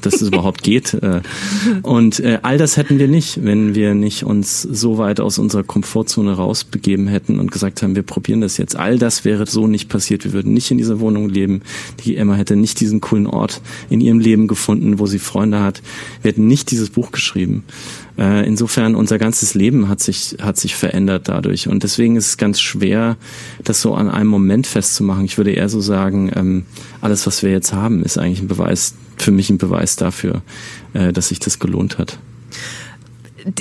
dass es überhaupt geht äh, und äh, all das hätten wir nicht, wenn wir nicht uns so weit aus unserer Komfortzone rausbegeben hätten und gesagt haben, wir probieren das jetzt. All das wäre so nicht passiert. Wir würden nicht in dieser Wohnung leben. Die Emma hätte nicht diesen coolen Ort in ihrem Leben gefunden, wo sie Freunde hat. Wir hätten nicht dieses Buch geschrieben. Äh, insofern unser ganzes Leben hat sich hat sich verändert dadurch und deswegen ist es ganz schwer, das so an einem Moment festzumachen. Ich würde eher so sagen, ähm, alles, was wir jetzt haben, ist eigentlich ein Beweis für mich ein Beweis dafür, äh, dass sich das gelohnt hat.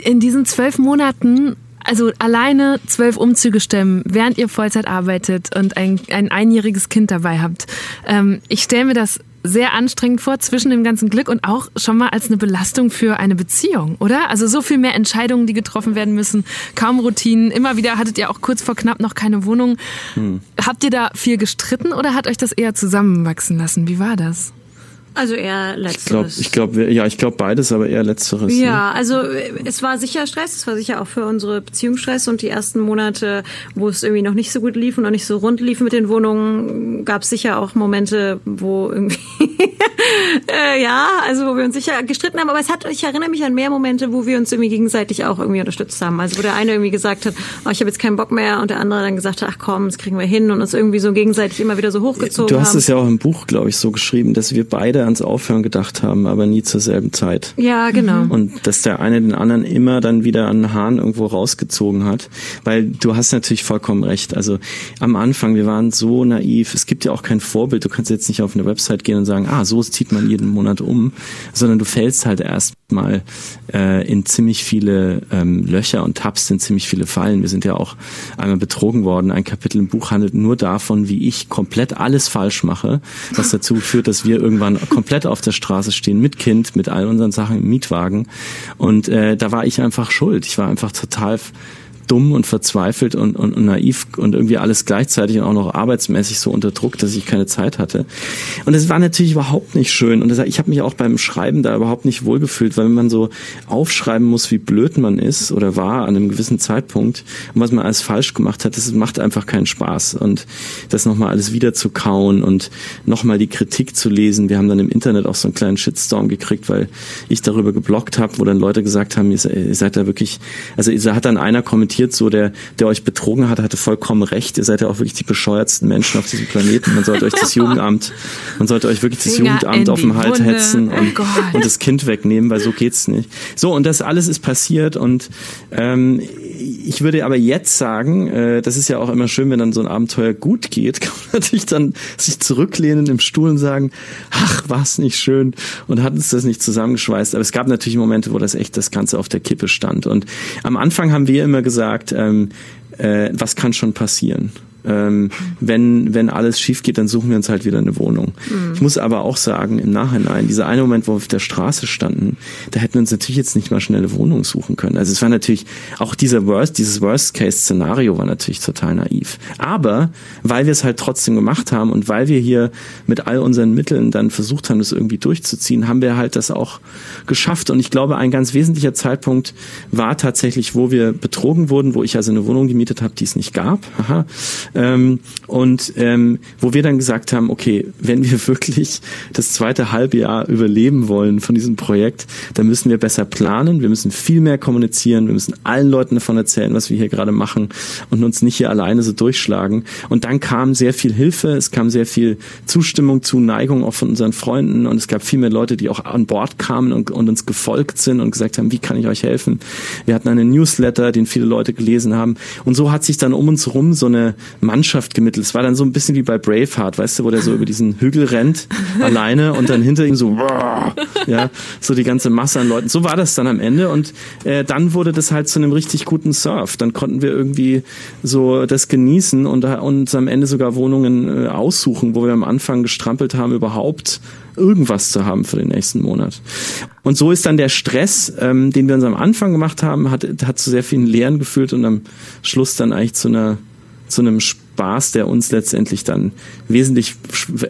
In diesen zwölf Monaten also alleine zwölf Umzüge stemmen, während ihr Vollzeit arbeitet und ein, ein einjähriges Kind dabei habt. Ähm, ich stelle mir das sehr anstrengend vor zwischen dem ganzen Glück und auch schon mal als eine Belastung für eine Beziehung, oder? Also so viel mehr Entscheidungen, die getroffen werden müssen, kaum Routinen. Immer wieder hattet ihr auch kurz vor knapp noch keine Wohnung. Hm. Habt ihr da viel gestritten oder hat euch das eher zusammenwachsen lassen? Wie war das? Also eher letzteres. Ich glaube, glaub, ja, ich glaube beides, aber eher letzteres. Ja, ne? also es war sicher Stress, es war sicher auch für unsere Beziehung Stress und die ersten Monate, wo es irgendwie noch nicht so gut lief und noch nicht so rund lief mit den Wohnungen, gab es sicher auch Momente, wo irgendwie äh, ja, also wo wir uns sicher gestritten haben, aber es hat, ich erinnere mich an mehr Momente, wo wir uns irgendwie gegenseitig auch irgendwie unterstützt haben. Also wo der eine irgendwie gesagt hat, oh, ich habe jetzt keinen Bock mehr und der andere dann gesagt hat, ach komm, das kriegen wir hin und uns irgendwie so gegenseitig immer wieder so hochgezogen haben. Du hast haben. es ja auch im Buch, glaube ich, so geschrieben, dass wir beide ans Aufhören gedacht haben, aber nie zur selben Zeit. Ja, genau. Und dass der eine den anderen immer dann wieder an den Haaren irgendwo rausgezogen hat, weil du hast natürlich vollkommen recht. Also am Anfang, wir waren so naiv. Es gibt ja auch kein Vorbild. Du kannst jetzt nicht auf eine Website gehen und sagen, ah, so zieht man jeden Monat um, sondern du fällst halt erstmal äh, in ziemlich viele ähm, Löcher und tappst in ziemlich viele Fallen. Wir sind ja auch einmal betrogen worden. Ein Kapitel im Buch handelt nur davon, wie ich komplett alles falsch mache, was dazu führt, dass wir irgendwann komplett auf der Straße stehen mit Kind, mit all unseren Sachen im Mietwagen. Und äh, da war ich einfach schuld. Ich war einfach total dumm und verzweifelt und, und, und naiv und irgendwie alles gleichzeitig und auch noch arbeitsmäßig so unter Druck, dass ich keine Zeit hatte. Und es war natürlich überhaupt nicht schön. Und ich habe mich auch beim Schreiben da überhaupt nicht wohlgefühlt, weil wenn man so aufschreiben muss, wie blöd man ist oder war an einem gewissen Zeitpunkt und was man alles falsch gemacht hat, das macht einfach keinen Spaß. Und das nochmal alles wieder zu kauen und nochmal die Kritik zu lesen. Wir haben dann im Internet auch so einen kleinen Shitstorm gekriegt, weil ich darüber geblockt habe, wo dann Leute gesagt haben, ihr seid da wirklich, also da hat dann einer kommentiert, kommentiert, so der, der euch betrogen hat, hatte vollkommen recht. Ihr seid ja auch wirklich die bescheuertsten Menschen auf diesem Planeten. Man sollte euch das Jugendamt, man sollte euch wirklich das Finger Jugendamt auf den Hals hetzen und, oh und das Kind wegnehmen, weil so geht's nicht. So, und das alles ist passiert und ähm, ich würde aber jetzt sagen, äh, das ist ja auch immer schön, wenn dann so ein Abenteuer gut geht, kann man natürlich dann sich zurücklehnen im Stuhl und sagen, ach, war's nicht schön und hat uns das nicht zusammengeschweißt. Aber es gab natürlich Momente, wo das echt das Ganze auf der Kippe stand. Und am Anfang haben wir immer gesagt, ähm, äh, was kann schon passieren? Ähm, wenn, wenn alles schief geht, dann suchen wir uns halt wieder eine Wohnung. Mhm. Ich muss aber auch sagen, im Nachhinein, dieser eine Moment, wo wir auf der Straße standen, da hätten wir uns natürlich jetzt nicht mal schnell eine Wohnung suchen können. Also es war natürlich, auch dieser Worst, dieses Worst-Case-Szenario war natürlich total naiv. Aber weil wir es halt trotzdem gemacht haben und weil wir hier mit all unseren Mitteln dann versucht haben, das irgendwie durchzuziehen, haben wir halt das auch geschafft. Und ich glaube, ein ganz wesentlicher Zeitpunkt war tatsächlich, wo wir betrogen wurden, wo ich also eine Wohnung gemietet habe, die es nicht gab. Aha. Ähm, und ähm, wo wir dann gesagt haben, okay, wenn wir wirklich das zweite Halbjahr überleben wollen von diesem Projekt, dann müssen wir besser planen, wir müssen viel mehr kommunizieren, wir müssen allen Leuten davon erzählen, was wir hier gerade machen und uns nicht hier alleine so durchschlagen. Und dann kam sehr viel Hilfe, es kam sehr viel Zustimmung zu, Neigung auch von unseren Freunden und es gab viel mehr Leute, die auch an Bord kamen und, und uns gefolgt sind und gesagt haben, wie kann ich euch helfen? Wir hatten einen Newsletter, den viele Leute gelesen haben und so hat sich dann um uns rum so eine Mannschaft gemittelt. Es war dann so ein bisschen wie bei Braveheart, weißt du, wo der so über diesen Hügel rennt, alleine und dann hinter ihm so, ja, so die ganze Masse an Leuten. So war das dann am Ende und äh, dann wurde das halt zu einem richtig guten Surf. Dann konnten wir irgendwie so das genießen und uns am Ende sogar Wohnungen äh, aussuchen, wo wir am Anfang gestrampelt haben, überhaupt irgendwas zu haben für den nächsten Monat. Und so ist dann der Stress, ähm, den wir uns am Anfang gemacht haben, hat, hat zu sehr vielen Lehren geführt und am Schluss dann eigentlich zu einer zu einem Spaß, der uns letztendlich dann wesentlich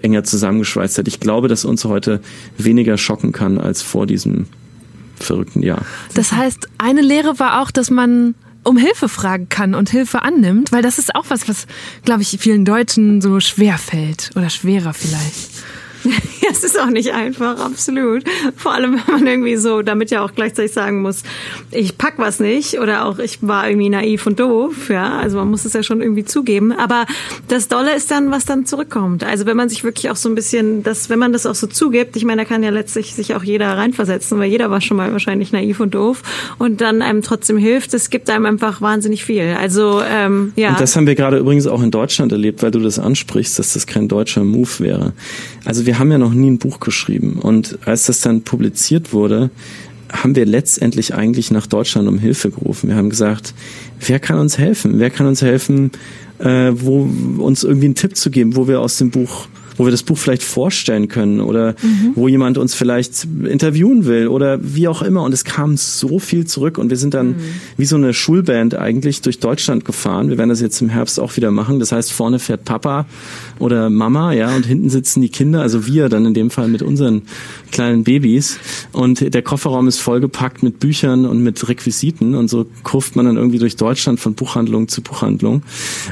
enger zusammengeschweißt hat. Ich glaube, dass uns heute weniger schocken kann als vor diesem verrückten Jahr. Das heißt, eine Lehre war auch, dass man um Hilfe fragen kann und Hilfe annimmt, weil das ist auch was, was, glaube ich, vielen Deutschen so schwer fällt oder schwerer vielleicht. Es ist auch nicht einfach, absolut. Vor allem, wenn man irgendwie so damit ja auch gleichzeitig sagen muss, ich pack was nicht oder auch ich war irgendwie naiv und doof, ja. Also man muss es ja schon irgendwie zugeben. Aber das Dolle ist dann, was dann zurückkommt. Also wenn man sich wirklich auch so ein bisschen, das, wenn man das auch so zugibt, ich meine, da kann ja letztlich sich auch jeder reinversetzen, weil jeder war schon mal wahrscheinlich naiv und doof und dann einem trotzdem hilft, es gibt einem einfach wahnsinnig viel. Also ähm, ja. Und das haben wir gerade übrigens auch in Deutschland erlebt, weil du das ansprichst, dass das kein deutscher Move wäre. Also wir haben ja noch nie ein Buch geschrieben. Und als das dann publiziert wurde, haben wir letztendlich eigentlich nach Deutschland um Hilfe gerufen. Wir haben gesagt, wer kann uns helfen? Wer kann uns helfen, äh, wo uns irgendwie einen Tipp zu geben, wo wir aus dem Buch wo wir das Buch vielleicht vorstellen können oder mhm. wo jemand uns vielleicht interviewen will oder wie auch immer. Und es kam so viel zurück und wir sind dann mhm. wie so eine Schulband eigentlich durch Deutschland gefahren. Wir werden das jetzt im Herbst auch wieder machen. Das heißt, vorne fährt Papa oder Mama, ja, und hinten sitzen die Kinder, also wir dann in dem Fall mit unseren kleinen Babys. Und der Kofferraum ist vollgepackt mit Büchern und mit Requisiten und so kurft man dann irgendwie durch Deutschland von Buchhandlung zu Buchhandlung.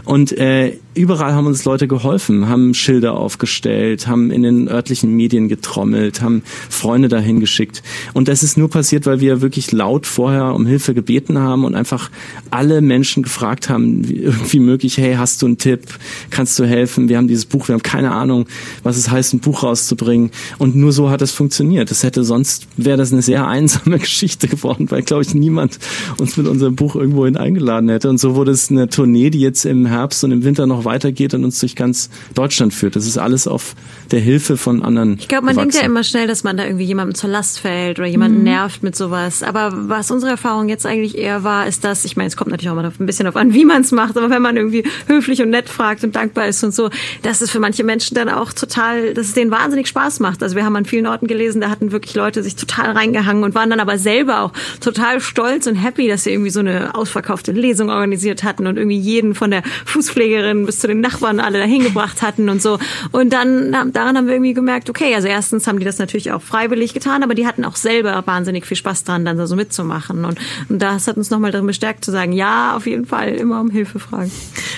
Und äh, überall haben uns Leute geholfen, haben Schilder aufgestellt, haben in den örtlichen Medien getrommelt, haben Freunde dahin geschickt. Und das ist nur passiert, weil wir wirklich laut vorher um Hilfe gebeten haben und einfach alle Menschen gefragt haben, wie irgendwie möglich, hey, hast du einen Tipp? Kannst du helfen? Wir haben dieses Buch, wir haben keine Ahnung, was es heißt, ein Buch rauszubringen. Und nur so hat es funktioniert. Das hätte sonst, wäre das eine sehr einsame Geschichte geworden, weil, glaube ich, niemand uns mit unserem Buch irgendwohin eingeladen hätte. Und so wurde es eine Tournee, die jetzt im Herbst und im Winter noch weitergeht und uns durch ganz Deutschland führt. Das ist alles auf der Hilfe von anderen. Ich glaube, man denkt ja immer schnell, dass man da irgendwie jemandem zur Last fällt oder jemanden mhm. nervt mit sowas. Aber was unsere Erfahrung jetzt eigentlich eher war, ist, dass, ich meine, es kommt natürlich auch mal ein bisschen darauf an, wie man es macht, aber wenn man irgendwie höflich und nett fragt und dankbar ist und so, dass es für manche Menschen dann auch total, dass es denen wahnsinnig Spaß macht. Also wir haben an vielen Orten gelesen, da hatten wirklich Leute sich total reingehangen und waren dann aber selber auch total stolz und happy, dass sie irgendwie so eine ausverkaufte Lesung organisiert hatten und irgendwie jeden von der Fußpflegerin bis zu den Nachbarn alle dahin gebracht hatten und so. Und dann daran haben wir irgendwie gemerkt, okay, also erstens haben die das natürlich auch freiwillig getan, aber die hatten auch selber wahnsinnig viel Spaß dran, dann so mitzumachen. Und, und das hat uns nochmal darin bestärkt zu sagen, ja, auf jeden Fall immer um Hilfe fragen.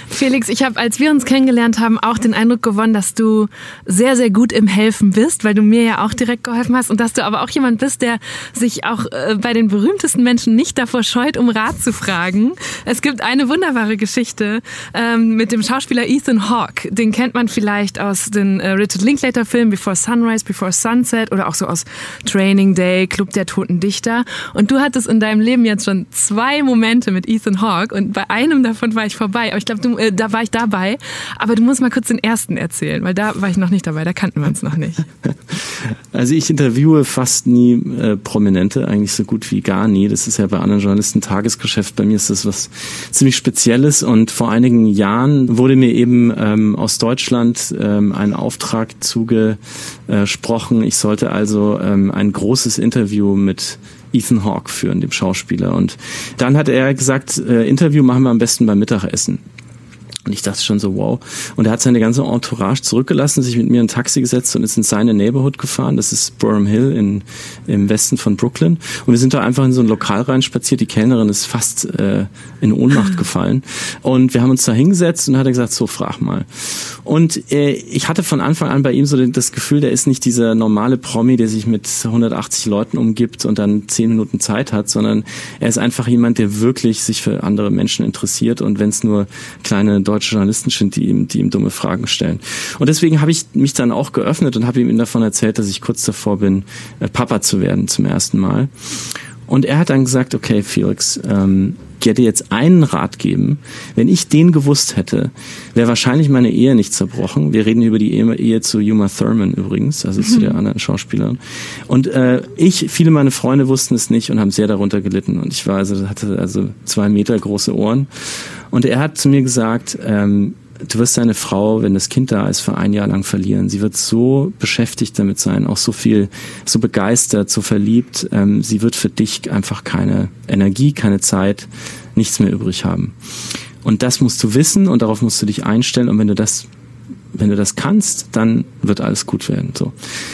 Felix, ich habe, als wir uns kennengelernt haben, auch den Eindruck gewonnen, dass du sehr, sehr gut im Helfen bist, weil du mir ja auch direkt geholfen hast und dass du aber auch jemand bist, der sich auch äh, bei den berühmtesten Menschen nicht davor scheut, um Rat zu fragen. Es gibt eine wunderbare Geschichte ähm, mit dem Schauspieler Ethan Hawke. Den kennt man vielleicht aus den äh, Richard Linklater-Filmen Before Sunrise, Before Sunset oder auch so aus Training Day, Club der Toten Dichter. Und du hattest in deinem Leben jetzt schon zwei Momente mit Ethan Hawke und bei einem davon war ich vorbei. Aber ich glaube, äh, da war ich dabei. Aber du musst mal kurz den ersten erzählen, weil da war ich noch nicht dabei, da kannten wir uns noch nicht. Also ich interviewe fast nie äh, Prominente, eigentlich so gut wie gar nie. Das ist ja bei anderen Journalisten Tagesgeschäft. Bei mir ist das was ziemlich Spezielles und vor einigen Jahren wurde mir eben ähm, aus Deutschland ähm, ein Auftrag zugesprochen. Ich sollte also ähm, ein großes Interview mit Ethan Hawke führen, dem Schauspieler. Und dann hat er gesagt, äh, Interview machen wir am besten beim Mittagessen. Und ich dachte schon so, wow. Und er hat seine ganze Entourage zurückgelassen, sich mit mir in ein Taxi gesetzt und ist in seine Neighborhood gefahren. Das ist Burham Hill in, im Westen von Brooklyn. Und wir sind da einfach in so ein Lokal reinspaziert. Die Kellnerin ist fast äh, in Ohnmacht gefallen. Und wir haben uns da hingesetzt und hat er gesagt, so, frag mal. Und äh, ich hatte von Anfang an bei ihm so das Gefühl, der ist nicht dieser normale Promi, der sich mit 180 Leuten umgibt und dann 10 Minuten Zeit hat, sondern er ist einfach jemand, der wirklich sich für andere Menschen interessiert. Und wenn es nur kleine deutsche Journalisten sind, die ihm, die ihm dumme Fragen stellen. Und deswegen habe ich mich dann auch geöffnet und habe ihm davon erzählt, dass ich kurz davor bin, äh, Papa zu werden zum ersten Mal. Und er hat dann gesagt, okay, Felix, ähm, dir jetzt einen Rat geben. Wenn ich den gewusst hätte, wäre wahrscheinlich meine Ehe nicht zerbrochen. Wir reden über die Ehe zu Uma Thurman übrigens, also zu der anderen Schauspielerin. Und äh, ich, viele meiner Freunde wussten es nicht und haben sehr darunter gelitten. Und ich war also hatte also zwei Meter große Ohren. Und er hat zu mir gesagt, ähm, du wirst deine Frau, wenn das Kind da ist, für ein Jahr lang verlieren. Sie wird so beschäftigt damit sein, auch so viel, so begeistert, so verliebt. Ähm, sie wird für dich einfach keine Energie, keine Zeit, nichts mehr übrig haben. Und das musst du wissen und darauf musst du dich einstellen. Und wenn du das wenn du das kannst, dann wird alles gut werden. So.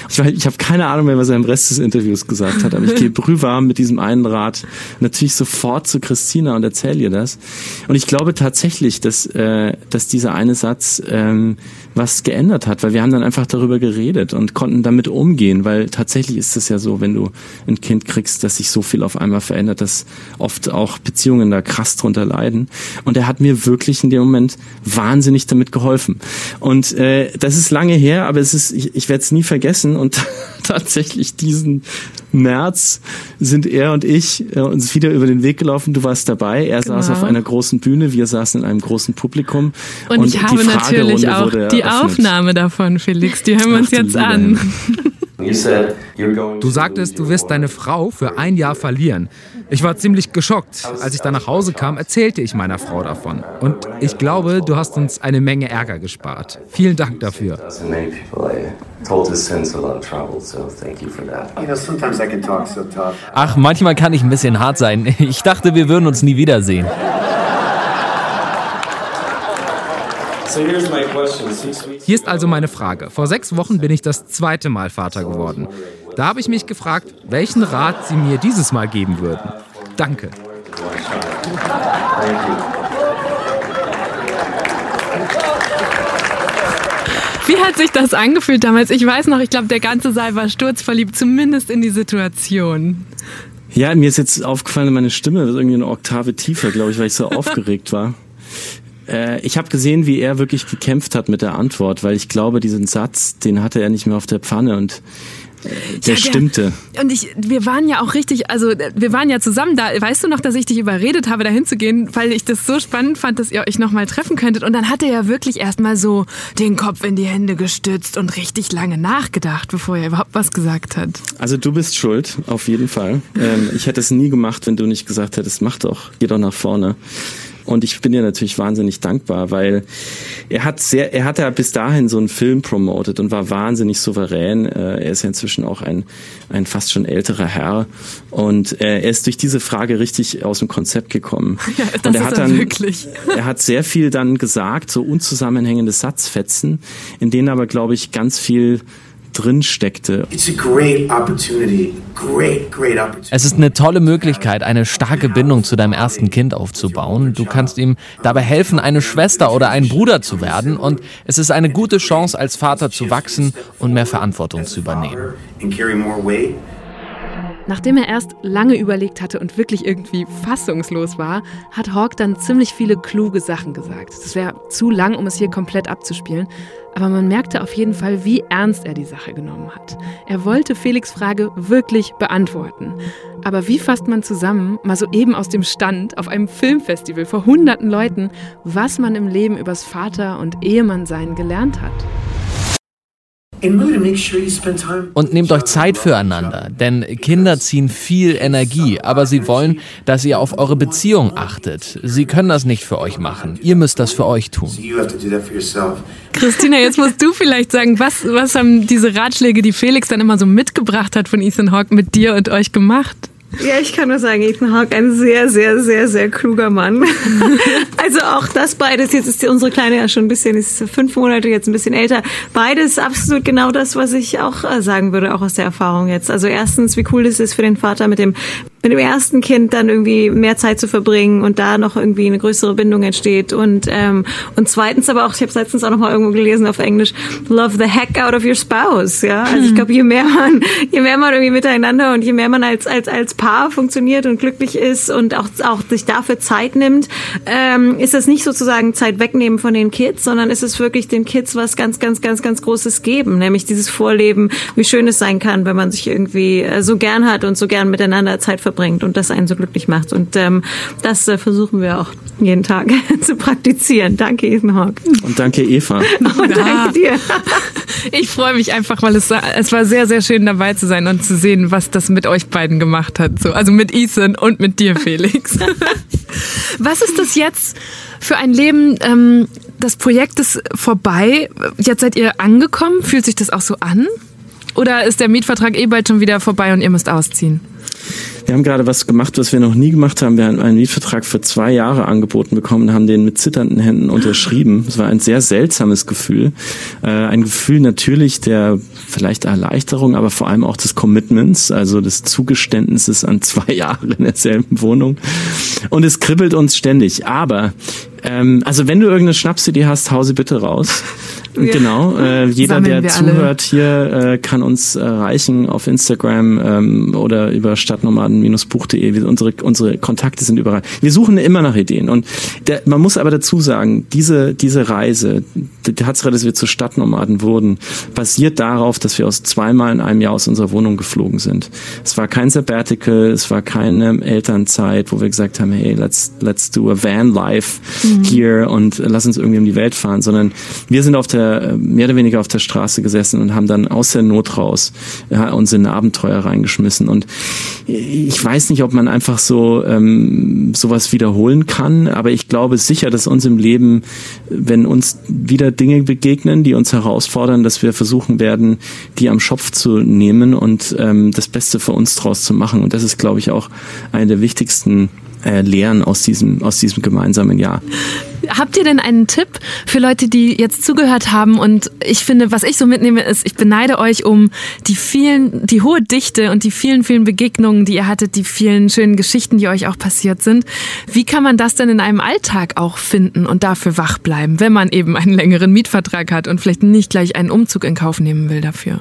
Ich, ich habe keine Ahnung mehr, was er im Rest des Interviews gesagt hat, aber ich gehe brühwarm mit diesem einen Rat natürlich sofort zu Christina und erzähle ihr das. Und ich glaube tatsächlich, dass, äh, dass dieser eine Satz ähm, was geändert hat, weil wir haben dann einfach darüber geredet und konnten damit umgehen, weil tatsächlich ist es ja so, wenn du ein Kind kriegst, dass sich so viel auf einmal verändert, dass oft auch Beziehungen da krass drunter leiden. Und er hat mir wirklich in dem Moment wahnsinnig damit geholfen. Und äh, das ist lange her, aber es ist, ich, ich werde es nie vergessen. Und tatsächlich diesen März sind er und ich äh, uns wieder über den Weg gelaufen. Du warst dabei. Er genau. saß auf einer großen Bühne, wir saßen in einem großen Publikum. Und, und ich habe natürlich auch die Aufnahme davon, Felix. Die hören wir uns jetzt an. Du sagtest, du wirst deine Frau für ein Jahr verlieren. Ich war ziemlich geschockt. Als ich dann nach Hause kam, erzählte ich meiner Frau davon. Und ich glaube, du hast uns eine Menge Ärger gespart. Vielen Dank dafür. Ach, manchmal kann ich ein bisschen hart sein. Ich dachte, wir würden uns nie wiedersehen. Hier ist also meine Frage. Vor sechs Wochen bin ich das zweite Mal Vater geworden. Da habe ich mich gefragt, welchen Rat Sie mir dieses Mal geben würden. Danke. Wie hat sich das angefühlt damals? Ich weiß noch, ich glaube, der ganze Saal war sturzverliebt, zumindest in die Situation. Ja, mir ist jetzt aufgefallen, meine Stimme wird irgendwie eine Oktave tiefer, glaube ich, weil ich so aufgeregt war. Äh, ich habe gesehen, wie er wirklich gekämpft hat mit der Antwort, weil ich glaube, diesen Satz, den hatte er nicht mehr auf der Pfanne und äh, der ja, stimmte. Der, und ich, wir waren ja auch richtig, also wir waren ja zusammen da. Weißt du noch, dass ich dich überredet habe, da hinzugehen, weil ich das so spannend fand, dass ihr euch nochmal treffen könntet. Und dann hat er ja wirklich erstmal so den Kopf in die Hände gestützt und richtig lange nachgedacht, bevor er überhaupt was gesagt hat. Also du bist schuld, auf jeden Fall. Ähm, ich hätte es nie gemacht, wenn du nicht gesagt hättest, mach doch, geh doch nach vorne. Und ich bin dir natürlich wahnsinnig dankbar, weil er hat sehr, er hat ja bis dahin so einen Film promotet und war wahnsinnig souverän. Äh, er ist ja inzwischen auch ein, ein fast schon älterer Herr. Und äh, er ist durch diese Frage richtig aus dem Konzept gekommen. Ja, das und er ist hat dann, wirklich. er hat sehr viel dann gesagt, so unzusammenhängende Satzfetzen, in denen aber, glaube ich, ganz viel drin steckte. Es ist eine tolle Möglichkeit, eine starke Bindung zu deinem ersten Kind aufzubauen. Du kannst ihm dabei helfen, eine Schwester oder ein Bruder zu werden und es ist eine gute Chance, als Vater zu wachsen und mehr Verantwortung zu übernehmen. Nachdem er erst lange überlegt hatte und wirklich irgendwie fassungslos war, hat Hawk dann ziemlich viele kluge Sachen gesagt. Das wäre zu lang, um es hier komplett abzuspielen, aber man merkte auf jeden Fall, wie ernst er die Sache genommen hat. Er wollte Felix Frage wirklich beantworten. Aber wie fasst man zusammen, mal so eben aus dem Stand, auf einem Filmfestival vor hunderten Leuten, was man im Leben übers Vater- und Ehemannsein gelernt hat? Und nehmt euch Zeit füreinander, denn Kinder ziehen viel Energie, aber sie wollen, dass ihr auf eure Beziehung achtet. Sie können das nicht für euch machen. Ihr müsst das für euch tun. Christina, jetzt musst du vielleicht sagen, was, was haben diese Ratschläge, die Felix dann immer so mitgebracht hat von Ethan Hawke, mit dir und euch gemacht? Ja, ich kann nur sagen, Ethan Hawke, ein sehr, sehr, sehr, sehr kluger Mann. also auch das beides, jetzt ist unsere Kleine ja schon ein bisschen, ist fünf Monate, jetzt ein bisschen älter. Beides absolut genau das, was ich auch äh, sagen würde, auch aus der Erfahrung jetzt. Also erstens, wie cool es ist für den Vater mit dem mit dem ersten Kind dann irgendwie mehr Zeit zu verbringen und da noch irgendwie eine größere Bindung entsteht. Und ähm, und zweitens aber auch ich habe es letztens auch noch mal irgendwo gelesen auf Englisch love the heck out of your spouse ja. Also ich hm. glaube je mehr man je mehr man irgendwie miteinander und je mehr man als als als Paar funktioniert und glücklich ist und auch auch sich dafür Zeit nimmt ähm, ist das nicht sozusagen Zeit wegnehmen von den Kids sondern ist es wirklich den Kids was ganz ganz ganz ganz Großes geben. Nämlich dieses Vorleben wie schön es sein kann wenn man sich irgendwie äh, so gern hat und so gern miteinander Zeit verbringt verbringt und das einen so glücklich macht. Und ähm, das äh, versuchen wir auch jeden Tag zu praktizieren. Danke, Ethan Hawke. Und danke, Eva. Und danke dir. Ich freue mich einfach, weil es, es war sehr, sehr schön dabei zu sein und zu sehen, was das mit euch beiden gemacht hat. So, also mit Ethan und mit dir, Felix. was ist das jetzt für ein Leben? Ähm, das Projekt ist vorbei. Jetzt seid ihr angekommen. Fühlt sich das auch so an? Oder ist der Mietvertrag eh bald schon wieder vorbei und ihr müsst ausziehen? Wir haben gerade was gemacht, was wir noch nie gemacht haben. Wir haben einen Mietvertrag für zwei Jahre angeboten bekommen, haben den mit zitternden Händen unterschrieben. Es war ein sehr seltsames Gefühl. Äh, ein Gefühl natürlich der vielleicht Erleichterung, aber vor allem auch des Commitments, also des Zugeständnisses an zwei Jahre in derselben Wohnung. Und es kribbelt uns ständig. Aber ähm, also wenn du irgendeine Schnapsidee hast, hau sie bitte raus. Genau. Äh, jeder, der zuhört hier, äh, kann uns erreichen auf Instagram ähm, oder über stadtnomaden-buch.de. Unsere, unsere Kontakte sind überall. Wir suchen immer nach Ideen. Und der, man muss aber dazu sagen, diese, diese Reise, die Tatsache, dass wir zu Stadtnomaden wurden, basiert darauf, dass wir aus zweimal in einem Jahr aus unserer Wohnung geflogen sind. Es war kein Sabbatical, es war keine Elternzeit, wo wir gesagt haben, hey, let's, let's do a van life mhm. here und lass uns irgendwie um die Welt fahren, sondern wir sind auf der, mehr oder weniger auf der Straße gesessen und haben dann aus der Not raus ja, uns in Abenteuer reingeschmissen. Und ich weiß nicht, ob man einfach so ähm, sowas wiederholen kann, aber ich glaube sicher, dass uns im Leben, wenn uns wieder Dinge begegnen, die uns herausfordern, dass wir versuchen werden, die am Schopf zu nehmen und ähm, das Beste für uns draus zu machen. Und das ist, glaube ich, auch eine der wichtigsten äh, Lehren aus diesem, aus diesem gemeinsamen Jahr. Habt ihr denn einen Tipp für Leute, die jetzt zugehört haben? Und ich finde, was ich so mitnehme, ist, ich beneide euch um die vielen, die hohe Dichte und die vielen, vielen Begegnungen, die ihr hattet, die vielen schönen Geschichten, die euch auch passiert sind. Wie kann man das denn in einem Alltag auch finden und dafür wach bleiben, wenn man eben einen längeren Mietvertrag hat und vielleicht nicht gleich einen Umzug in Kauf nehmen will dafür?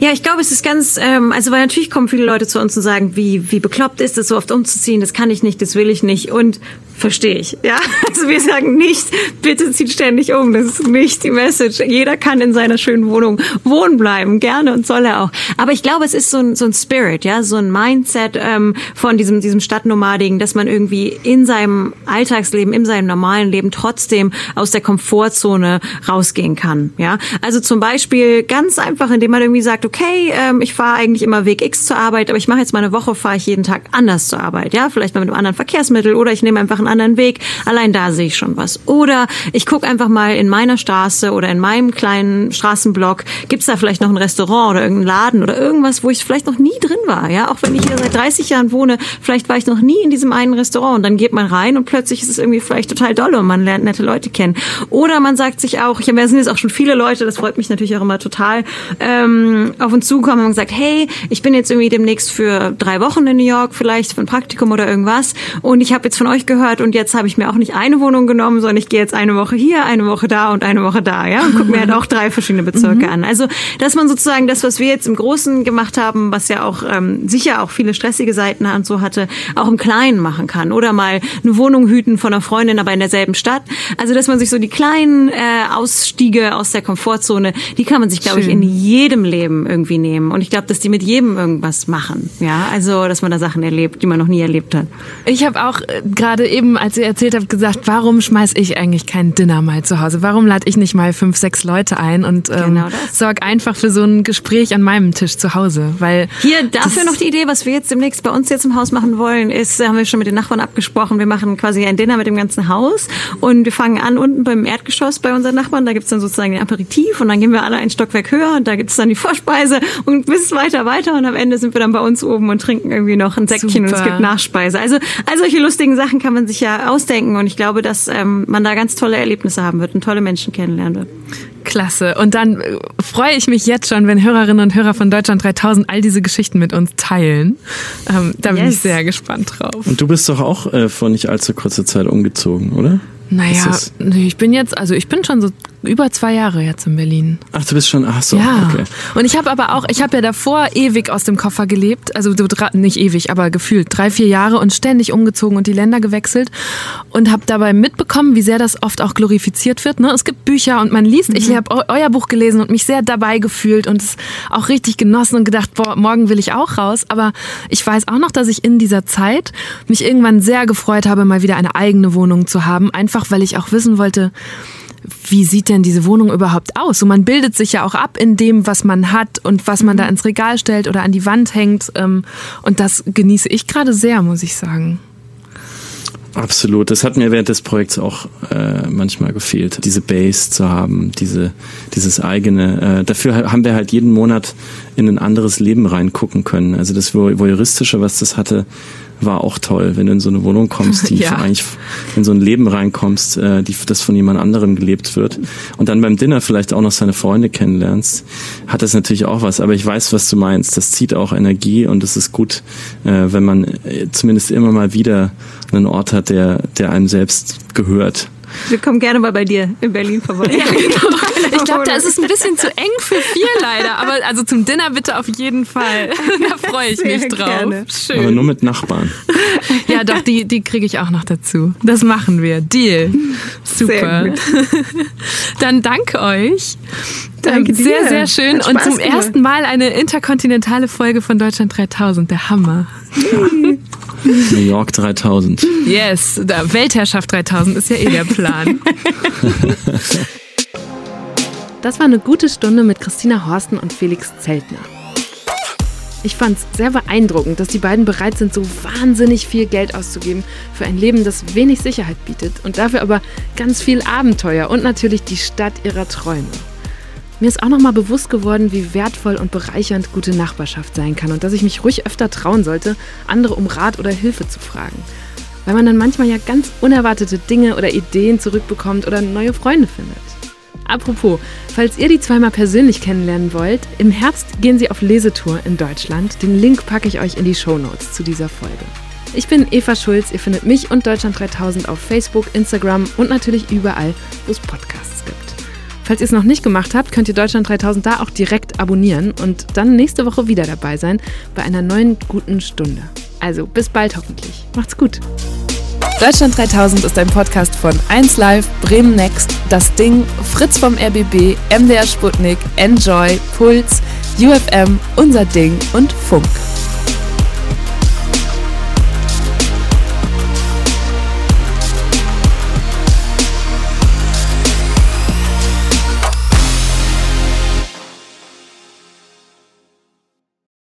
Ja, ich glaube, es ist ganz, ähm, also weil natürlich kommen viele Leute zu uns und sagen, wie, wie bekloppt ist es, so oft umzuziehen, das kann ich nicht, das will ich nicht. Und verstehe ich. Ja, also wir sagen nicht, bitte zieht ständig um. Das ist nicht die Message. Jeder kann in seiner schönen Wohnung wohnen bleiben, gerne und soll er auch. Aber ich glaube, es ist so ein, so ein Spirit, ja, so ein Mindset ähm, von diesem diesem Stadtnomadigen, dass man irgendwie in seinem Alltagsleben, in seinem normalen Leben trotzdem aus der Komfortzone rausgehen kann. Ja, also zum Beispiel ganz einfach, indem man irgendwie sagt, okay, ähm, ich fahre eigentlich immer Weg X zur Arbeit, aber ich mache jetzt mal eine Woche, fahre ich jeden Tag anders zur Arbeit. Ja, vielleicht mal mit einem anderen Verkehrsmittel oder ich nehme einfach einen anderen Weg. Allein da sehe ich schon was. Oder ich gucke einfach mal in meiner Straße oder in meinem kleinen Straßenblock, gibt's da vielleicht noch ein Restaurant oder irgendeinen Laden oder irgendwas, wo ich vielleicht noch nie drin war. Ja, auch wenn ich hier seit 30 Jahren wohne, vielleicht war ich noch nie in diesem einen Restaurant und dann geht man rein und plötzlich ist es irgendwie vielleicht total dolle und man lernt nette Leute kennen. Oder man sagt sich auch, ich habe, sind jetzt auch schon viele Leute, das freut mich natürlich auch immer total, ähm, auf uns zukommen und gesagt, hey, ich bin jetzt irgendwie demnächst für drei Wochen in New York vielleicht für ein Praktikum oder irgendwas und ich habe jetzt von euch gehört und jetzt habe ich mir auch nicht eine Wohnung genommen, sondern ich gehe jetzt eine Woche hier, eine Woche da und eine Woche da, ja, und gucke mir halt auch drei verschiedene Bezirke mhm. an. Also, dass man sozusagen das, was wir jetzt im Großen gemacht haben, was ja auch ähm, sicher auch viele stressige Seiten und so hatte, auch im Kleinen machen kann oder mal eine Wohnung hüten von einer Freundin, aber in derselben Stadt. Also, dass man sich so die kleinen äh, Ausstiege aus der Komfortzone, die kann man sich, glaube ich, in jedem Leben irgendwie nehmen. Und ich glaube, dass die mit jedem irgendwas machen. Ja, also, dass man da Sachen erlebt, die man noch nie erlebt hat. Ich habe auch äh, gerade eben als ihr erzählt habt, gesagt, warum schmeiß ich eigentlich kein Dinner mal zu Hause? Warum lade ich nicht mal fünf, sechs Leute ein und ähm, genau sorg einfach für so ein Gespräch an meinem Tisch zu Hause? Weil hier dafür noch die Idee, was wir jetzt demnächst bei uns jetzt im Haus machen wollen, ist, haben wir schon mit den Nachbarn abgesprochen. Wir machen quasi ein Dinner mit dem ganzen Haus und wir fangen an unten beim Erdgeschoss bei unseren Nachbarn. Da gibt's dann sozusagen den Aperitif und dann gehen wir alle ein Stockwerk höher und da gibt's dann die Vorspeise und bis weiter weiter und am Ende sind wir dann bei uns oben und trinken irgendwie noch ein Säckchen Super. und es gibt Nachspeise. Also all solche lustigen Sachen kann man sich ja ausdenken und ich glaube, dass ähm, man da ganz tolle Erlebnisse haben wird und tolle Menschen kennenlernen wird. Klasse. Und dann äh, freue ich mich jetzt schon, wenn Hörerinnen und Hörer von Deutschland 3000 all diese Geschichten mit uns teilen. Ähm, da yes. bin ich sehr gespannt drauf. Und du bist doch auch äh, vor nicht allzu kurzer Zeit umgezogen, oder? Naja, ich bin jetzt, also ich bin schon so über zwei Jahre jetzt in Berlin. Ach, du bist schon, ach so, ja. okay. Und ich habe aber auch, ich habe ja davor ewig aus dem Koffer gelebt, also so, nicht ewig, aber gefühlt drei, vier Jahre und ständig umgezogen und die Länder gewechselt und habe dabei mitbekommen, wie sehr das oft auch glorifiziert wird. Ne? Es gibt Bücher und man liest. Mhm. Ich habe euer Buch gelesen und mich sehr dabei gefühlt und es auch richtig genossen und gedacht, boah, morgen will ich auch raus. Aber ich weiß auch noch, dass ich in dieser Zeit mich irgendwann sehr gefreut habe, mal wieder eine eigene Wohnung zu haben, einfach weil ich auch wissen wollte, wie sieht denn diese Wohnung überhaupt aus? So man bildet sich ja auch ab in dem, was man hat und was man da ins Regal stellt oder an die Wand hängt. Ähm, und das genieße ich gerade sehr, muss ich sagen. Absolut. Das hat mir während des Projekts auch äh, manchmal gefehlt, diese Base zu haben, diese, dieses eigene. Äh, dafür haben wir halt jeden Monat in ein anderes Leben reingucken können. Also das Voyeuristische, was das hatte, war auch toll, wenn du in so eine Wohnung kommst, die ja. eigentlich in so ein Leben reinkommst, äh, die das von jemand anderem gelebt wird und dann beim Dinner vielleicht auch noch seine Freunde kennenlernst, hat das natürlich auch was. Aber ich weiß, was du meinst. Das zieht auch Energie und es ist gut, äh, wenn man äh, zumindest immer mal wieder einen Ort hat, der, der einem selbst gehört. Wir kommen gerne mal bei dir in Berlin vorbei. Ja, genau. Ich glaube, da ist es ein bisschen zu eng für vier leider. Aber also zum Dinner bitte auf jeden Fall. Da freue ich Sehr mich drauf. Gerne. Schön. Aber nur mit Nachbarn. Ja, doch, die, die kriege ich auch noch dazu. Das machen wir. Deal. Super. Dann danke euch. Danke dir. Sehr, sehr schön. Und zum gemacht. ersten Mal eine interkontinentale Folge von Deutschland 3000. Der Hammer. New York 3000. Yes, Weltherrschaft 3000 ist ja eh der Plan. Das war eine gute Stunde mit Christina Horsten und Felix Zeltner. Ich fand es sehr beeindruckend, dass die beiden bereit sind, so wahnsinnig viel Geld auszugeben für ein Leben, das wenig Sicherheit bietet und dafür aber ganz viel Abenteuer und natürlich die Stadt ihrer Träume. Mir ist auch nochmal bewusst geworden, wie wertvoll und bereichernd gute Nachbarschaft sein kann und dass ich mich ruhig öfter trauen sollte, andere um Rat oder Hilfe zu fragen. Weil man dann manchmal ja ganz unerwartete Dinge oder Ideen zurückbekommt oder neue Freunde findet. Apropos, falls ihr die zweimal persönlich kennenlernen wollt, im Herbst gehen sie auf Lesetour in Deutschland. Den Link packe ich euch in die Show Notes zu dieser Folge. Ich bin Eva Schulz, ihr findet mich und Deutschland 3000 auf Facebook, Instagram und natürlich überall, wo es Podcasts gibt. Falls ihr es noch nicht gemacht habt, könnt ihr Deutschland 3000 da auch direkt abonnieren und dann nächste Woche wieder dabei sein bei einer neuen guten Stunde. Also bis bald hoffentlich. Macht's gut. Deutschland 3000 ist ein Podcast von 1Live, Bremen Next, Das Ding, Fritz vom RBB, MDR Sputnik, Enjoy, Puls, UFM, Unser Ding und Funk.